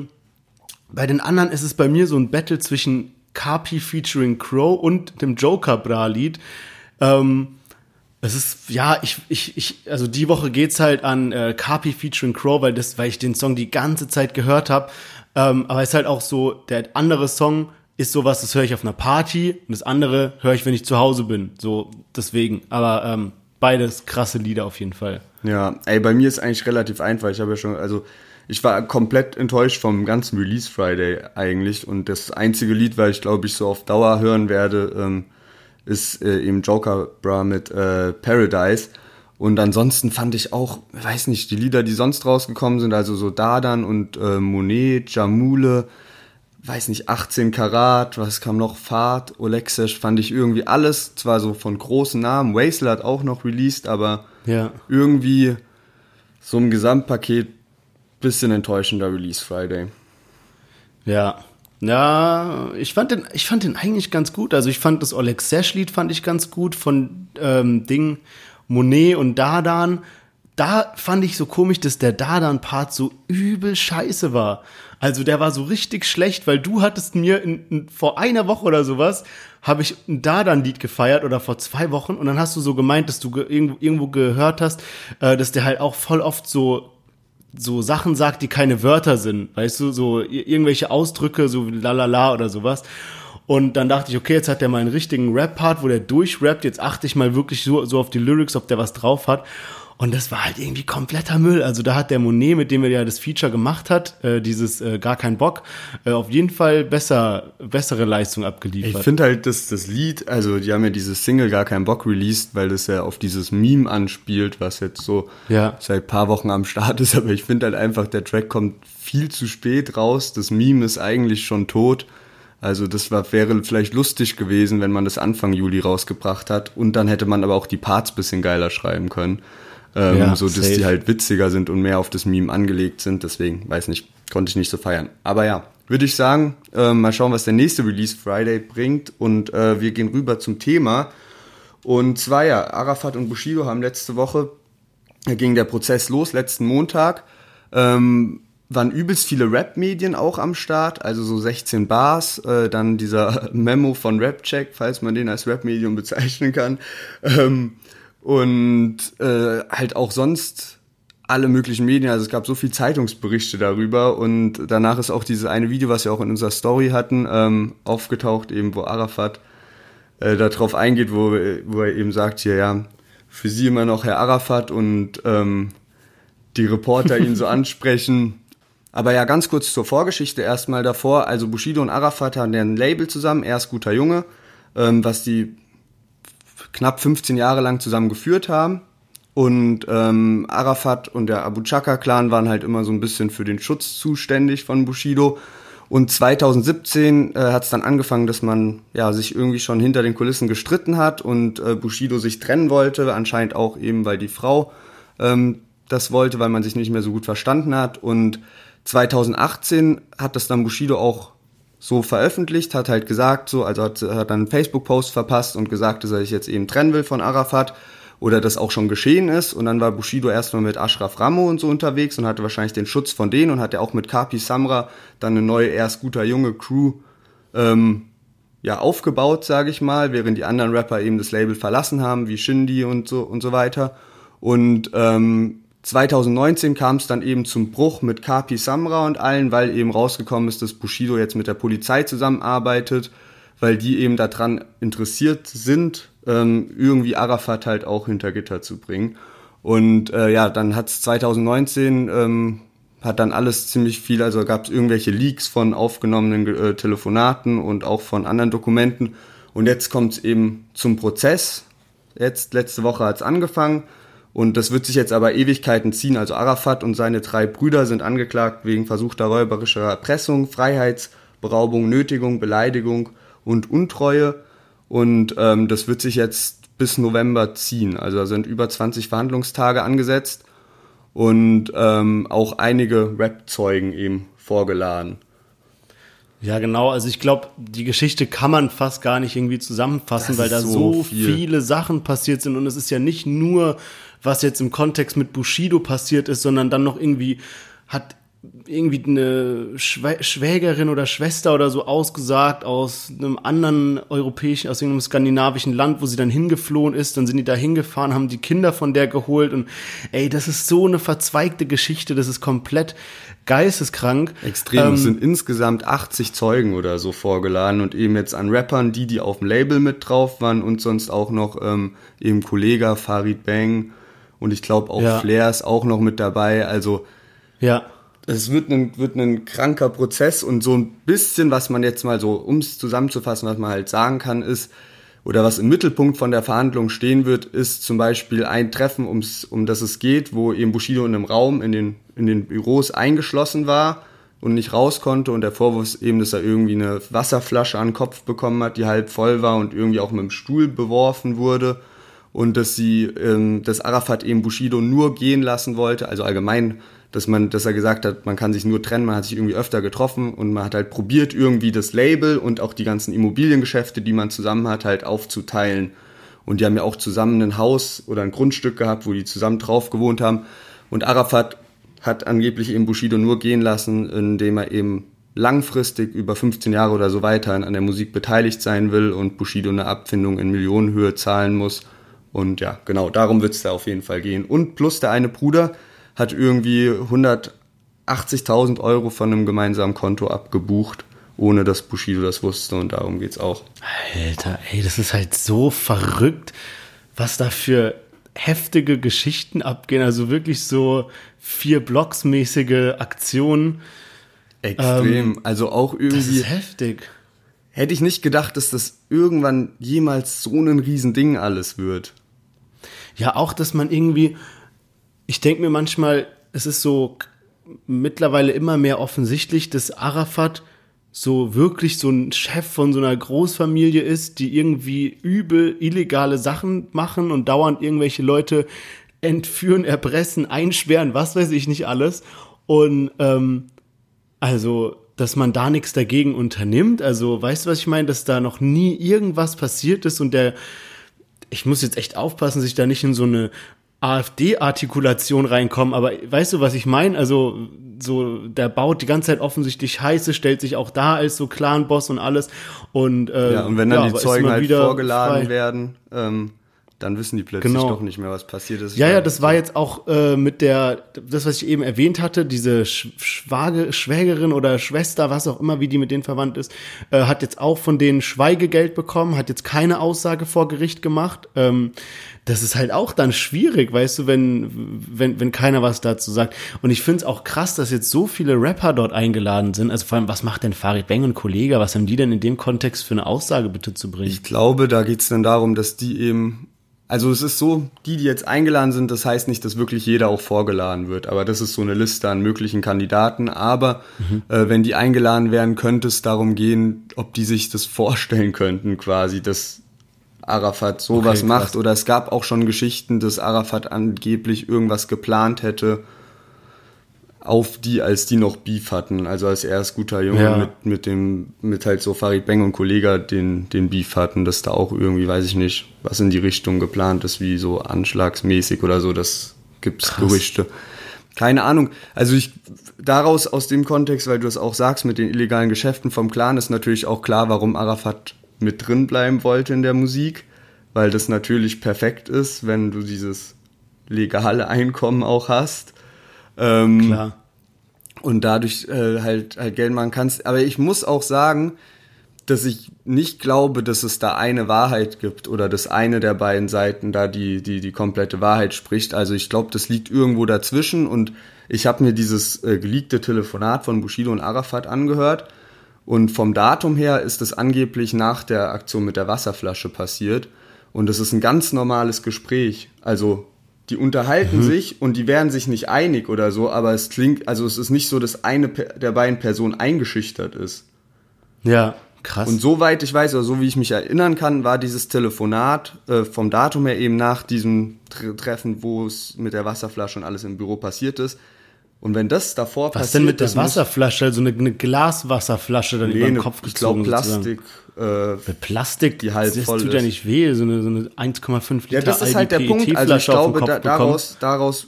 bei den anderen ist es bei mir so ein Battle zwischen Carpi featuring Crow und dem Joker Bra Lied. Ähm, es ist, ja, ich, ich, ich, also die Woche geht's halt an äh, Carpi featuring Crow, weil das, weil ich den Song die ganze Zeit gehört habe. Ähm, aber es ist halt auch so, der andere Song ist sowas, das höre ich auf einer Party und das andere höre ich, wenn ich zu Hause bin. So, deswegen. Aber ähm, beides krasse Lieder auf jeden Fall. Ja, ey, bei mir ist eigentlich relativ einfach. Ich habe ja schon, also ich war komplett enttäuscht vom ganzen Release Friday eigentlich. Und das einzige Lied, weil ich glaube ich so auf Dauer hören werde, ähm, ist äh, eben Joker Bra mit äh, Paradise. Und ansonsten fand ich auch, weiß nicht, die Lieder, die sonst rausgekommen sind, also so Dadan und äh, Monet, Jamule, weiß nicht, 18 Karat, was kam noch, Fahrt, Olexesh, fand ich irgendwie alles, zwar so von großen Namen, Wastel hat auch noch released, aber Ja. irgendwie so im Gesamtpaket bisschen enttäuschender Release Friday. Ja. Ja, ich fand den, ich fand den eigentlich ganz gut. Also ich fand das Oleg Sesh-Lied fand ich ganz gut von ähm, Ding Monet und Dardan. Da fand ich so komisch, dass der Dardan-Part so übel scheiße war. Also der war so richtig schlecht, weil du hattest mir in, in, vor einer Woche oder sowas, habe ich ein Dardan-Lied gefeiert oder vor zwei Wochen und dann hast du so gemeint, dass du ge irgendwo, irgendwo gehört hast, äh, dass der halt auch voll oft so so Sachen sagt, die keine Wörter sind, weißt du, so ir- irgendwelche Ausdrücke, so lalala oder sowas. Und dann dachte ich, okay, jetzt hat der mal einen richtigen Rap-Part, wo der durchrappt, jetzt achte ich mal wirklich so, so auf die Lyrics, ob der was drauf hat. Und das war halt irgendwie kompletter Müll. Also da hat der Monet, mit dem er ja das Feature gemacht hat, äh, dieses äh, gar kein Bock, äh, auf jeden Fall besser, bessere Leistung Ich abgeliefert. finde halt, dass das Lied, also die haben ja dieses Single gar keinen Bock released, weil das ja auf dieses Meme anspielt, was jetzt so Ja. seit paar Wochen am Start ist, *laughs* aber ich finde halt einfach, der Track kommt viel zu spät raus, das Meme ist eigentlich schon tot. Also das war, wäre vielleicht lustig gewesen, wenn man das Anfang Juli rausgebracht hat und dann hätte man aber auch die Parts bisschen geiler schreiben können. Ähm, Ja, so dass safe. die halt witziger sind und mehr auf das Meme angelegt sind. Deswegen, weiß nicht, konnte ich nicht so feiern. Aber ja, würde ich sagen, äh, mal schauen, was der nächste Release Friday bringt. Und äh, wir gehen rüber zum Thema. Und zwar ja, Arafat und Bushido haben letzte Woche, da ging der Prozess los, letzten Montag. Ähm, waren übelst viele Rap-Medien auch am Start, also so 16 Bars, äh, dann dieser *laughs* Memo von Rapcheck, falls man den als Rap-Medium bezeichnen kann. Ähm, und äh, halt auch sonst alle möglichen Medien, also es gab so viel Zeitungsberichte darüber und danach ist auch dieses eine Video, was wir auch in unserer Story hatten, ähm, aufgetaucht, eben wo Arafat äh, darauf eingeht, wo, wo er eben sagt, hier, ja, für sie immer noch Herr Arafat und ähm, die Reporter ihn so *laughs* ansprechen. Aber ja, ganz kurz zur Vorgeschichte erstmal davor. Also Bushido und Arafat haben ein Label zusammen, er ist guter Junge, ähm, was die knapp 15 Jahre lang zusammen geführt haben. Und ähm, Arafat und der Abu Chaka-Clan waren halt immer so ein bisschen für den Schutz zuständig von Bushido. Und 2017 äh, hat es dann angefangen, dass man ja sich irgendwie schon hinter den Kulissen gestritten hat und äh, Bushido sich trennen wollte, anscheinend auch eben, weil die Frau ähm, das wollte, weil man sich nicht mehr so gut verstanden hat. Und 2018 hat das dann Bushido auch so veröffentlicht, hat halt gesagt, so, also hat, hat dann einen Facebook-Post verpasst und gesagt, dass er sich jetzt eben trennen will von Arafat oder das auch schon geschehen ist. Und dann war Bushido erstmal mit Ashraf Ramo und so unterwegs und hatte wahrscheinlich den Schutz von denen und hat ja auch mit Kapi Samra dann eine neue, erst guter junge Crew ähm, ja, aufgebaut, sage ich mal, während die anderen Rapper eben das Label verlassen haben, wie Shindy und so und so weiter. Und ähm, 2019 kam es dann eben zum Bruch mit Kapi Samra und allen, weil eben rausgekommen ist, dass Bushido jetzt mit der Polizei zusammenarbeitet, weil die eben daran interessiert sind, ähm, irgendwie Arafat halt auch hinter Gitter zu bringen. Und äh, ja, dann hat es 2019 ähm, hat dann alles ziemlich viel, also gab es irgendwelche Leaks von aufgenommenen äh, Telefonaten und auch von anderen Dokumenten. Und jetzt kommt es eben zum Prozess. Jetzt, letzte Woche hat es angefangen. Und das wird sich jetzt aber Ewigkeiten ziehen. Also Arafat und seine drei Brüder sind angeklagt wegen versuchter räuberischer Erpressung, Freiheitsberaubung, Nötigung, Beleidigung und Untreue. Und ähm, das wird sich jetzt bis November ziehen. Also da sind über 20 Verhandlungstage angesetzt und ähm, auch einige Rap-Zeugen eben vorgeladen. Ja, genau. Also ich glaube, die Geschichte kann man fast gar nicht irgendwie zusammenfassen, Das weil da so so viel. viele Sachen passiert sind. Und es ist ja nicht nur, was jetzt im Kontext mit Bushido passiert ist, sondern dann noch irgendwie hat irgendwie eine Schwä Schwägerin oder Schwester oder so ausgesagt aus einem anderen europäischen, aus irgendeinem skandinavischen Land, wo sie dann hingeflohen ist. Dann sind die da hingefahren, haben die Kinder von der geholt und ey, das ist so eine verzweigte Geschichte, das ist komplett geisteskrank. Extrem. Ähm, es sind insgesamt 80 Zeugen oder so vorgeladen und eben jetzt an Rappern, die, die auf dem Label mit drauf waren und sonst auch noch ähm, eben Kollega Farid Bang und ich glaube auch Ja. Flair ist auch noch mit dabei. Also ja. es wird ein, wird ein kranker Prozess und so ein bisschen, was man jetzt mal so, um es zusammenzufassen, was man halt sagen kann, ist, oder was im Mittelpunkt von der Verhandlung stehen wird, ist zum Beispiel ein Treffen, ums, um das es geht, wo eben Bushido in einem Raum in den, in den Büros eingeschlossen war und nicht raus konnte und der Vorwurf ist eben, dass er irgendwie eine Wasserflasche an den Kopf bekommen hat, die halb voll war und irgendwie auch mit dem Stuhl beworfen wurde und dass sie, ähm, dass Arafat eben Bushido nur gehen lassen wollte, also allgemein, dass man, dass er gesagt hat, man kann sich nur trennen, man hat sich irgendwie öfter getroffen und man hat halt probiert, irgendwie das Label und auch die ganzen Immobiliengeschäfte, die man zusammen hat, halt aufzuteilen. Und die haben ja auch zusammen ein Haus oder ein Grundstück gehabt, wo die zusammen drauf gewohnt haben. Und Arafat hat angeblich eben Bushido nur gehen lassen, indem er eben langfristig über 15 Jahre oder so weiter an der Musik beteiligt sein will und Bushido eine Abfindung in Millionenhöhe zahlen muss. Und ja, genau, darum wird es da auf jeden Fall gehen. Und plus der eine Bruder hat irgendwie 180.000 Euro von einem gemeinsamen Konto abgebucht, ohne dass Bushido das wusste. Und darum geht's auch. Alter, ey, das ist halt so verrückt, was da für heftige Geschichten abgehen. Also wirklich so vier Blocks-mäßige Aktionen. Extrem. also auch Das irgendwie. ist heftig. Hätte ich nicht gedacht, dass das irgendwann jemals so ein Riesending alles wird. Ja, auch, dass man irgendwie, ich denke mir manchmal, es ist so mittlerweile immer mehr offensichtlich, dass Arafat so wirklich so ein Chef von so einer Großfamilie ist, die irgendwie übel illegale Sachen machen und dauernd irgendwelche Leute entführen, erpressen, einsperren, was weiß ich nicht alles. Und ähm, also, dass man da nichts dagegen unternimmt. Also, weißt du, was ich meine? Dass da noch nie irgendwas passiert ist und der, ich muss jetzt echt aufpassen, dass ich da nicht in so eine AfD-Artikulation reinkomme, aber weißt du, was ich meine? Also, so, der baut die ganze Zeit offensichtlich Heiße, stellt sich auch da als so Clan-Boss und alles. Und, äh, Ja, und wenn dann ja, die Zeugen halt wieder vorgeladen frei. werden, ähm, dann wissen die plötzlich Genau. doch nicht mehr, was passiert ist. Ja, ja, das war jetzt auch äh, mit der, das, was ich eben erwähnt hatte, diese Sch Schwage, Schwägerin oder Schwester, was auch immer, wie die mit denen verwandt ist, äh, hat jetzt auch von denen Schweigegeld bekommen, hat jetzt keine Aussage vor Gericht gemacht. Ähm, das ist halt auch dann schwierig, weißt du, wenn, wenn, wenn keiner was dazu sagt. Und ich finde es auch krass, dass jetzt so viele Rapper dort eingeladen sind. Also vor allem, was macht denn Farid Bang und Kollege? Was haben die denn in dem Kontext für eine Aussage bitte zu bringen? Ich glaube, da geht's dann darum, dass die eben, also es ist so, die, die jetzt eingeladen sind, das heißt nicht, dass wirklich jeder auch vorgeladen wird, aber das ist so eine Liste an möglichen Kandidaten. Aber äh, wenn die eingeladen werden, könnte es darum gehen, ob die sich das vorstellen könnten, quasi, dass Arafat sowas Okay, macht. Oder es gab auch schon Geschichten, dass Arafat angeblich irgendwas geplant hätte auf die, als die noch Beef hatten. Also als er als guter Junge Ja. mit, mit dem, mit halt so Farid Bang und Kollega den, den Beef hatten, dass da auch irgendwie, weiß ich nicht, was in die Richtung geplant ist, wie so anschlagsmäßig oder so, das gibt's Gerüchte. Keine Ahnung. Also ich, daraus aus dem Kontext, weil du es auch sagst mit den illegalen Geschäften vom Clan, ist natürlich auch klar, warum Arafat mit drin bleiben wollte in der Musik, weil das natürlich perfekt ist, wenn du dieses legale Einkommen auch hast. Ähm, Klar. und dadurch äh, halt, halt Geld machen kannst. Aber ich muss auch sagen, dass ich nicht glaube, dass es da eine Wahrheit gibt oder dass eine der beiden Seiten da die, die, die komplette Wahrheit spricht. Also ich glaube, das liegt irgendwo dazwischen und ich habe mir dieses äh, geleakte Telefonat von Bushido und Arafat angehört und vom Datum her ist es angeblich nach der Aktion mit der Wasserflasche passiert und es ist ein ganz normales Gespräch. Also die unterhalten sich und die werden sich nicht einig oder so, aber es klingt, also es ist nicht so, dass eine der beiden Personen eingeschüchtert ist. Ja, krass. Und soweit ich weiß, oder so wie ich mich erinnern kann, war dieses Telefonat äh, vom Datum her eben nach diesem Tre Treffen, wo es mit der Wasserflasche und alles im Büro passiert ist. Und wenn das davor Was passiert denn mit der Wasserflasche, also eine, eine Glaswasserflasche dann Nee, über den Kopf ich glaube gezogen? Plastik. Äh, Plastik, die halb das voll tut ja ist. nicht weh, so eine, so eine 1,5 Liter ja, das ist halt der Punkt. Also ich auf den glaube, da, daraus, daraus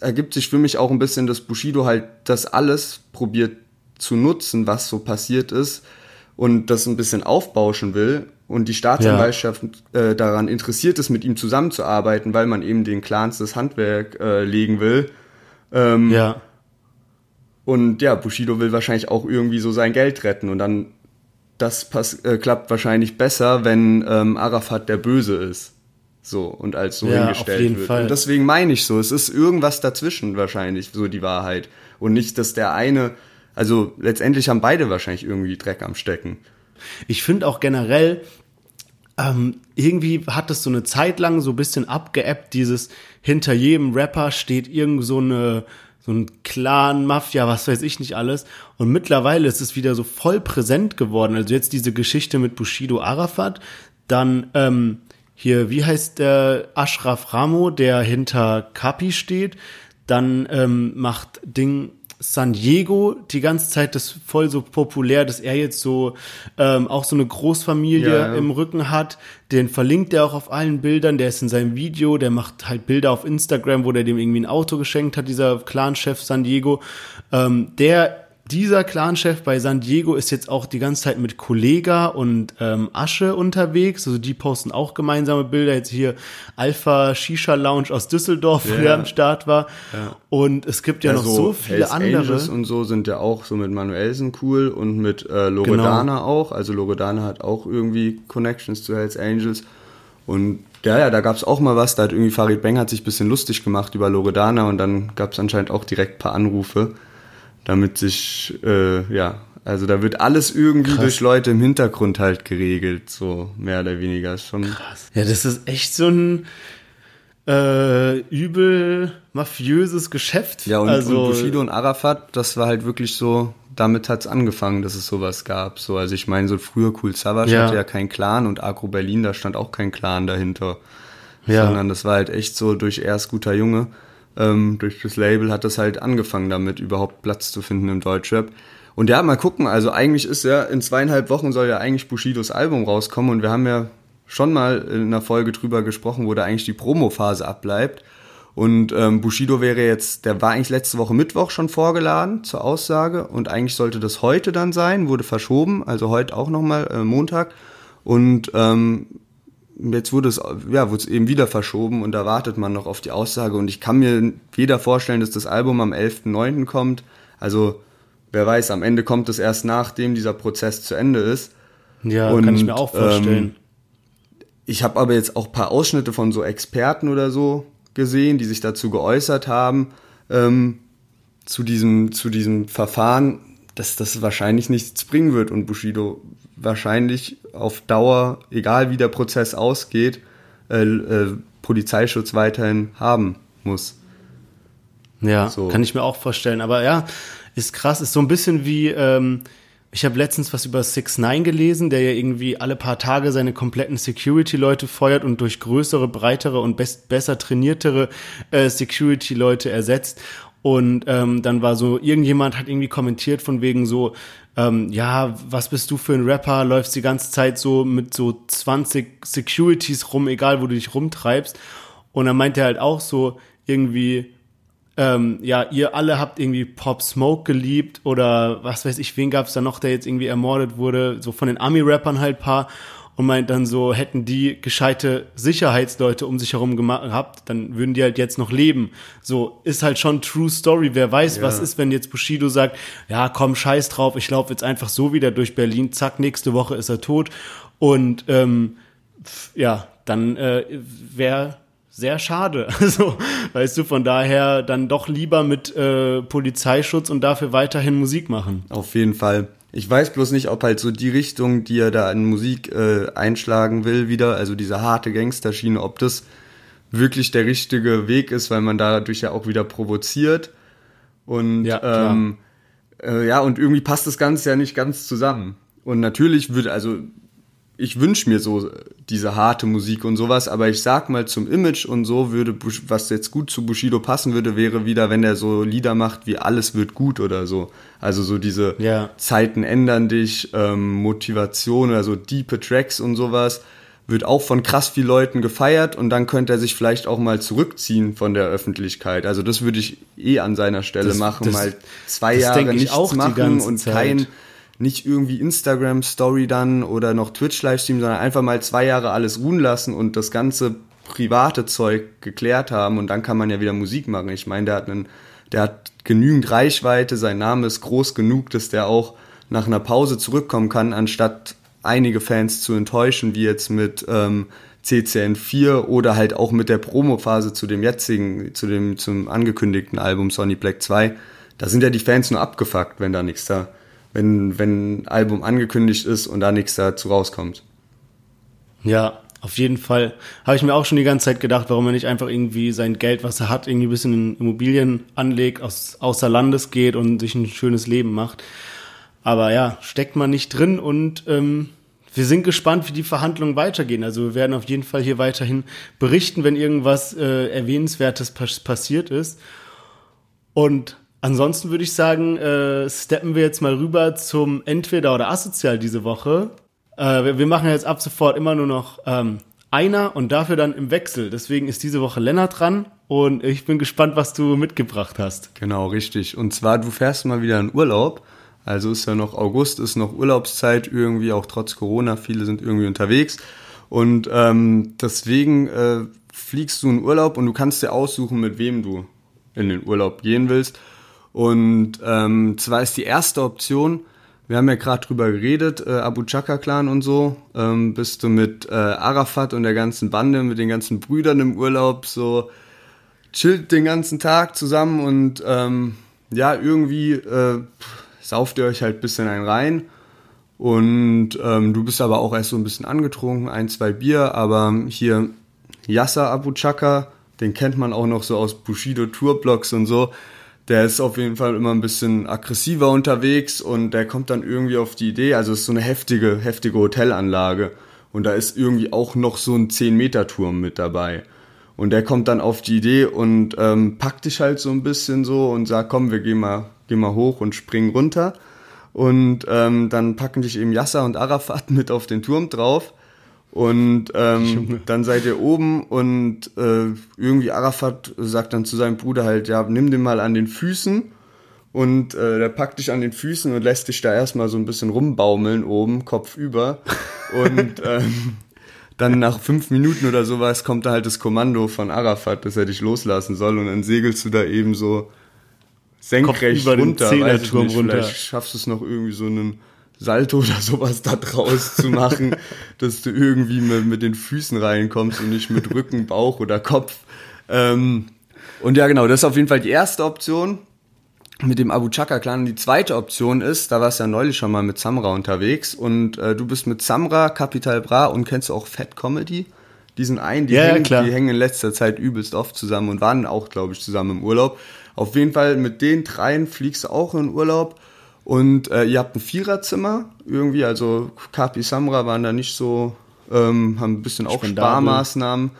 ergibt sich für mich auch ein bisschen, dass Bushido halt das alles probiert zu nutzen, was so passiert ist und das ein bisschen aufbauschen will und die Staatsanwaltschaft äh, daran interessiert ist, mit ihm zusammenzuarbeiten, weil man eben den Clans das Handwerk äh, legen will. Ähm, Ja. Und ja, Bushido will wahrscheinlich auch irgendwie so sein Geld retten und dann das pass äh, klappt wahrscheinlich besser, wenn ähm, Arafat der Böse ist. So, und als so Ja, hingestellt auf jeden wird. Fall. Und deswegen meine ich so, es ist irgendwas dazwischen wahrscheinlich, so die Wahrheit. Und nicht, dass der eine, also letztendlich haben beide wahrscheinlich irgendwie Dreck am Stecken. Ich finde auch generell, ähm, irgendwie hat es so eine Zeit lang so ein bisschen abgeebbt, dieses hinter jedem Rapper steht irgend so eine so ein Clan, Mafia, was weiß ich nicht alles. Und mittlerweile ist es wieder so voll präsent geworden. Also jetzt diese Geschichte mit Bushido Arafat, dann ähm, hier, wie heißt der Ashraf Ramo, der hinter Kapi steht, dann ähm, macht Ding San Diego die ganze Zeit das voll so populär, dass er jetzt so ähm, auch so eine Großfamilie Ja, ja. im Rücken hat. Den verlinkt er auch auf allen Bildern. Der ist in seinem Video, der macht halt Bilder auf Instagram, wo der dem irgendwie ein Auto geschenkt hat, dieser Clanchef San Diego. Ähm, der dieser Clanchef bei San Diego ist jetzt auch die ganze Zeit mit Kollega und ähm, Asche unterwegs. Also die posten auch gemeinsame Bilder. Jetzt hier Alpha Shisha Lounge aus Düsseldorf, wo Ja. der am Start war. Und es gibt ja, noch so viele Hells andere. Angels und so sind ja auch so mit Manuelsen cool und mit äh, Loredana Genau. auch. Also Loredana hat auch irgendwie Connections zu Hells Angels. Und ja, ja, da gab es auch mal was. Da hat irgendwie Farid Beng hat sich ein bisschen lustig gemacht über Loredana und dann gab es anscheinend auch direkt ein paar Anrufe, damit sich, äh, ja, also da wird alles irgendwie Krass. durch Leute im Hintergrund halt geregelt, so mehr oder weniger. Schon Ja, das ist echt so ein äh, übel mafiöses Geschäft. Ja, und, also, und Bushido und Arafat, das war halt wirklich so, damit hat's angefangen, dass es sowas gab. So, also ich meine, so früher Cool Savage Ja. hatte ja keinen Clan und Agro Berlin, da stand auch kein Clan dahinter. Ja. Sondern das war halt echt so durch erst guter Junge, ähm, durch das Label hat das halt angefangen, damit überhaupt Platz zu finden im Deutschrap. Und ja, mal gucken, also eigentlich ist ja, in zweieinhalb Wochen soll ja eigentlich Bushidos Album rauskommen und wir haben ja schon mal in einer Folge drüber gesprochen, wo da eigentlich die Promophase abbleibt. Und ähm, Bushido wäre jetzt, der war eigentlich letzte Woche Mittwoch schon vorgeladen zur Aussage und eigentlich sollte das heute dann sein, wurde verschoben, also heute auch nochmal äh, Montag. Und ähm, jetzt wurde es, ja, wurde es eben wieder verschoben und da wartet man noch auf die Aussage und ich kann mir weder vorstellen, dass das Album am 11.09. kommt, also wer weiß, am Ende kommt es erst nachdem dieser Prozess zu Ende ist. ja, und, kann ich mir auch vorstellen. ähm, Ich habe aber jetzt auch ein paar Ausschnitte von so Experten oder so gesehen, die sich dazu geäußert haben, ähm, zu, diesem, zu diesem Verfahren, dass das wahrscheinlich nichts bringen wird und Bushido wahrscheinlich auf Dauer, egal wie der Prozess ausgeht, äh, äh, Polizeischutz weiterhin haben muss. Ja, So. kann ich mir auch vorstellen. Aber ja, ist krass. Ist so ein bisschen wie, ähm, ich habe letztens was über 6 9 gelesen, der ja irgendwie alle paar Tage seine kompletten Security-Leute feuert und durch größere, breitere und best besser trainiertere äh, Security-Leute ersetzt. Und ähm, dann war so, irgendjemand hat irgendwie kommentiert von wegen so, ähm, ja, was bist du für ein Rapper, läufst die ganze Zeit so mit so 20 Securities rum, egal wo du dich rumtreibst. Und dann meint er halt auch so, irgendwie, ähm, ja, ihr alle habt irgendwie Pop Smoke geliebt oder was weiß ich, wen gab's da noch, der jetzt irgendwie ermordet wurde, so von den Army-Rappern halt paar und meint dann so, hätten die gescheite Sicherheitsleute um sich herum gemacht gehabt, dann würden die halt jetzt noch leben. So, ist halt schon True Story. Wer weiß, was ist, wenn jetzt Bushido sagt, ja, komm, scheiß drauf, ich laufe jetzt einfach so wieder durch Berlin, zack, nächste Woche ist er tot. Und ähm, ja, dann äh, wäre sehr schade. *laughs* Also, weißt du, von daher dann doch lieber mit äh, Polizeischutz und dafür weiterhin Musik machen. Auf jeden Fall. Ich weiß bloß nicht, ob halt so die Richtung, die er da in Musik äh, einschlagen will, wieder, also diese harte Gangsterschiene, ob das wirklich der richtige Weg ist, weil man dadurch ja auch wieder provoziert. Und Ja, ähm, äh, ja, und irgendwie passt das Ganze ja nicht ganz zusammen. Und natürlich würde, also ich wünsche mir so diese harte Musik und sowas, aber ich sag mal zum Image und so würde, was jetzt gut zu Bushido passen würde, wäre wieder, wenn er so Lieder macht wie Alles wird gut oder so. Also so diese Ja. Zeiten ändern dich, ähm, Motivation oder so diepe Tracks und sowas, wird auch von krass vielen Leuten gefeiert und dann könnte er sich vielleicht auch mal zurückziehen von der Öffentlichkeit. Also das würde ich eh an seiner Stelle Das- machen, das- mal zwei das Jahre nichts machen und Zeit. kein nicht irgendwie Instagram Story dann oder noch Twitch Livestream, sondern einfach mal zwei Jahre alles ruhen lassen und das ganze private Zeug geklärt haben und dann kann man ja wieder Musik machen. Ich meine, der hat einen, der hat genügend Reichweite, sein Name ist groß genug, dass der auch nach einer Pause zurückkommen kann, anstatt einige Fans zu enttäuschen, wie jetzt mit ähm, CCN4 oder halt auch mit der Promophase zu dem jetzigen, zu dem zum angekündigten Album Sonny Black 2. Da sind ja die Fans nur abgefuckt, wenn da nichts da, wenn, wenn ein Album angekündigt ist und da nichts dazu rauskommt. Ja, auf jeden Fall. Habe ich mir auch schon die ganze Zeit gedacht, warum er nicht einfach irgendwie sein Geld, was er hat, irgendwie ein bisschen in Immobilien anlegt, aus, außer Landes geht und sich ein schönes Leben macht. Aber ja, steckt man nicht drin und ähm, wir sind gespannt, wie die Verhandlungen weitergehen. Also wir werden auf jeden Fall hier weiterhin berichten, wenn irgendwas äh, Erwähnenswertes pas passiert ist. Und ansonsten würde ich sagen, äh, steppen wir jetzt mal rüber zum Entweder oder Asozial diese Woche. Äh, wir, wir machen jetzt ab sofort immer nur noch ähm, einer und dafür dann im Wechsel. Deswegen ist diese Woche Lennart dran und ich bin gespannt, was du mitgebracht hast. Genau, richtig. Und zwar, du fährst mal wieder in Urlaub. Also ist ja noch August, ist noch Urlaubszeit irgendwie, auch trotz Corona. Viele sind irgendwie unterwegs. Und ähm, deswegen äh, fliegst du in Urlaub und du kannst dir aussuchen, mit wem du in den Urlaub gehen willst. Und ähm, zwar ist die erste Option, wir haben ja gerade drüber geredet, äh, Abu Chaka Clan und so, ähm, bist du mit äh, Arafat und der ganzen Bande, mit den ganzen Brüdern im Urlaub, so chillt den ganzen Tag zusammen und ähm, ja, irgendwie äh, sauft ihr euch halt ein bisschen ein rein. Und ähm, du bist aber auch erst so ein bisschen angetrunken, ein, zwei Bier, aber hier Yasser Abu Chaka, den kennt man auch noch so aus Bushido Tourblogs und so. Der ist auf jeden Fall immer ein bisschen aggressiver unterwegs und der kommt dann irgendwie auf die Idee, also es ist so eine heftige, heftige Hotelanlage und da ist irgendwie auch noch so ein 10-Meter-Turm mit dabei. Und der kommt dann auf die Idee und ähm, packt dich halt so ein bisschen so und sagt, komm, wir gehen mal, gehen mal hoch und springen runter. Und ähm, dann packen dich eben Yasser und Arafat *laughs* mit auf den Turm drauf. Und ähm, dann seid ihr oben und äh, irgendwie Arafat sagt dann zu seinem Bruder halt, ja, nimm den mal an den Füßen. Und äh, der packt dich an den Füßen und lässt dich da erstmal so ein bisschen rumbaumeln oben, Kopf über. Und *laughs* ähm, dann nach fünf Minuten oder sowas kommt da halt das Kommando von Arafat, dass er dich loslassen soll und dann segelst du da eben so senkrecht über den runter. Zehnerturm weiß ich nicht, runter. Vielleicht schaffst du es noch irgendwie so einen Salto oder sowas da draus zu machen, *laughs* dass du irgendwie mit, mit den Füßen reinkommst und nicht mit Rücken, Bauch oder Kopf. Ähm, und ja, genau, das ist auf jeden Fall die erste Option mit dem Abu Chaka Clan. Und die zweite Option ist, da warst du ja neulich schon mal mit Samra unterwegs und äh, du bist mit Samra, Capital Bra und kennst du auch Fat Comedy? Die sind ein, die, Ja, ja, hängen, klar. die hängen in letzter Zeit übelst oft zusammen und waren auch, glaube ich, zusammen im Urlaub. Auf jeden Fall mit den dreien fliegst du auch in Urlaub und äh, ihr habt ein Viererzimmer irgendwie, also Kapi Samra waren da nicht so, ähm, haben ein bisschen auch. Sparmaßnahmen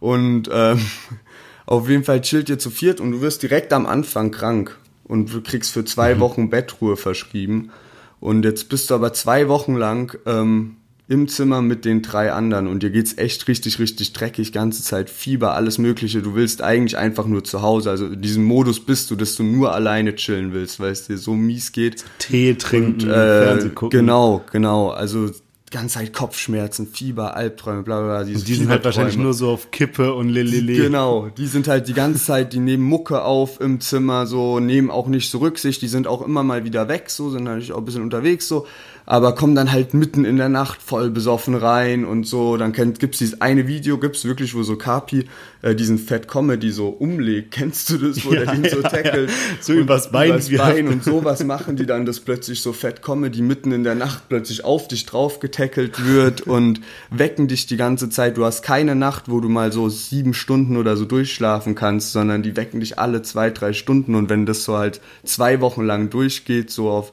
und ähm, *laughs* auf jeden Fall chillt ihr zu viert und du wirst direkt am Anfang krank und du kriegst für zwei Mhm. Wochen Bettruhe verschrieben. Und jetzt bist du aber zwei Wochen lang ähm, im Zimmer mit den drei anderen und dir geht's echt richtig, richtig dreckig, ganze Zeit Fieber, alles Mögliche. Du willst eigentlich einfach nur zu Hause. Also in diesem Modus bist du, dass du nur alleine chillen willst, weil es dir so mies geht. Tee trinken, Äh, Fernsehen gucken. genau, genau. Also ganze Zeit Kopfschmerzen, Fieber, Albträume, bla bla bla. diese Die sind halt wahrscheinlich nur so auf Kippe und Lelele. Genau, die sind halt die ganze Zeit, die nehmen Mucke auf im Zimmer, so, nehmen auch nicht so Rücksicht, die sind auch immer mal wieder weg, so, sind natürlich auch ein bisschen unterwegs, so, aber kommen dann halt mitten in der Nacht voll besoffen rein und so, dann kennt, gibt's dieses eine Video, gibt's wirklich, wo so Kapi äh, diesen Fat Comedy so umlegt, kennst du das, wo Ja, der den so tackelt? ja. So übers Bein Übers. Bein und sowas machen die dann, dass plötzlich so Fat Comedy mitten in der Nacht plötzlich auf dich drauf getackelt wird und wecken dich die ganze Zeit. Du hast keine Nacht, wo du mal so sieben Stunden oder so durchschlafen kannst, sondern die wecken dich alle zwei, drei Stunden und wenn das so halt zwei Wochen lang durchgeht, so auf,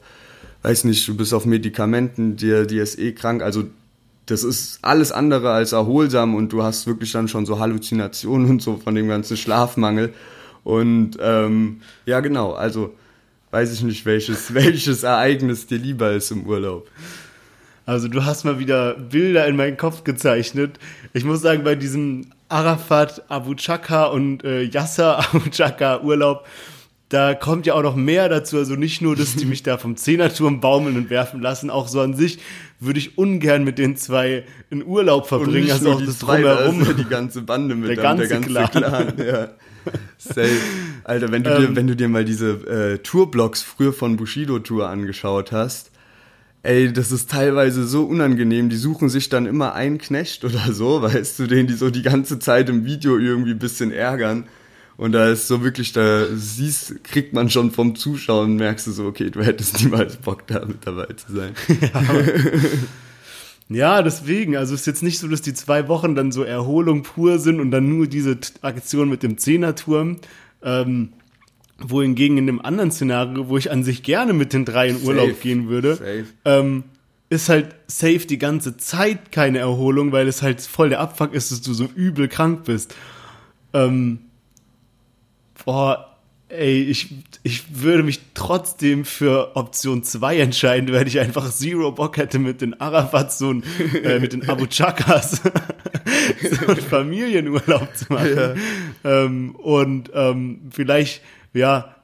weiß nicht, du bist auf Medikamenten, dir, dir ist eh krank, also das ist alles andere als erholsam und du hast wirklich dann schon so Halluzinationen und so von dem ganzen Schlafmangel. Und ähm, ja, genau, also weiß ich nicht, welches, *laughs* welches Ereignis dir lieber ist im Urlaub. Also du hast mal wieder Bilder in meinen Kopf gezeichnet. Ich muss sagen, bei diesem Arafat, Abu Chaka und äh, Yasser *laughs* Abu Chaka Urlaub, da kommt ja auch noch mehr dazu. Also nicht nur, dass die mich da vom Zehnerturm baumeln und werfen lassen, auch so an sich würde ich ungern mit den zwei in Urlaub verbringen. also auch das zwei, Drumherum. Da ja die ganze Bande mit der, ganze, der ganze Clan. Clan. Ja. Safe. Alter, wenn du, ähm, dir, wenn du dir mal diese äh, Tourblogs früher von Bushido Tour angeschaut hast, ey, das ist teilweise so unangenehm. Die suchen sich dann immer einen Knecht oder so, *laughs* weißt du, den die so die ganze Zeit im Video irgendwie ein bisschen ärgern. Und da ist so wirklich, da siehst, kriegt man schon vom Zuschauen, merkst du so, okay, du hättest *laughs* niemals Bock da mit dabei zu sein. *laughs* Ja, deswegen. Also es ist jetzt nicht so, dass die zwei Wochen dann so Erholung pur sind und dann nur diese Aktion mit dem Zehnerturm. Ähm, wohingegen in dem anderen Szenario, wo ich an sich gerne mit den drei in Urlaub safe, gehen würde, ähm, ist halt safe die ganze Zeit keine Erholung, weil es halt voll der Abfuck ist, dass du so übel krank bist. Ähm, boah, ey, ich, ich würde mich trotzdem für Option 2 entscheiden, weil ich einfach zero Bock hätte mit den Arafats und äh, mit den Abu Chakas *laughs* so einen Familienurlaub zu machen. Ja. Ähm, und ähm, vielleicht, ja,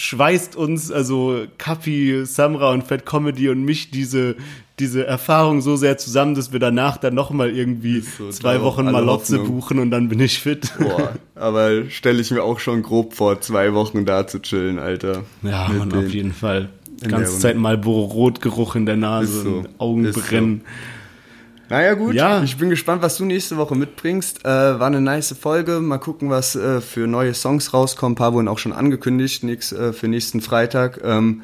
schweißt uns, also Kapi, Samra und Fat Comedy und mich diese, diese Erfahrung so sehr zusammen, dass wir danach dann nochmal irgendwie so, zwei Wochen Malotze buchen und dann bin ich fit. Boah, aber stelle ich mir auch schon grob vor, zwei Wochen da zu chillen, Alter. Ja, man, auf jeden Fall. Die ganze Zeit mal Rotgeruch in der Nase so. und Augen brennen. So. Naja, gut. Ja. Ich bin gespannt, was du nächste Woche mitbringst. Äh, war eine nice Folge. Mal gucken, was äh, für neue Songs rauskommen. Ein paar wurden auch schon angekündigt nix, äh, für nächsten Freitag. Ähm,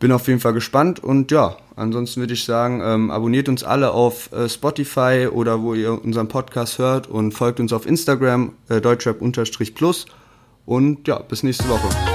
bin auf jeden Fall gespannt und ja, ansonsten würde ich sagen, ähm, abonniert uns alle auf äh, Spotify oder wo ihr unseren Podcast hört und folgt uns auf Instagram, äh, deutschrap-plus und ja, bis nächste Woche.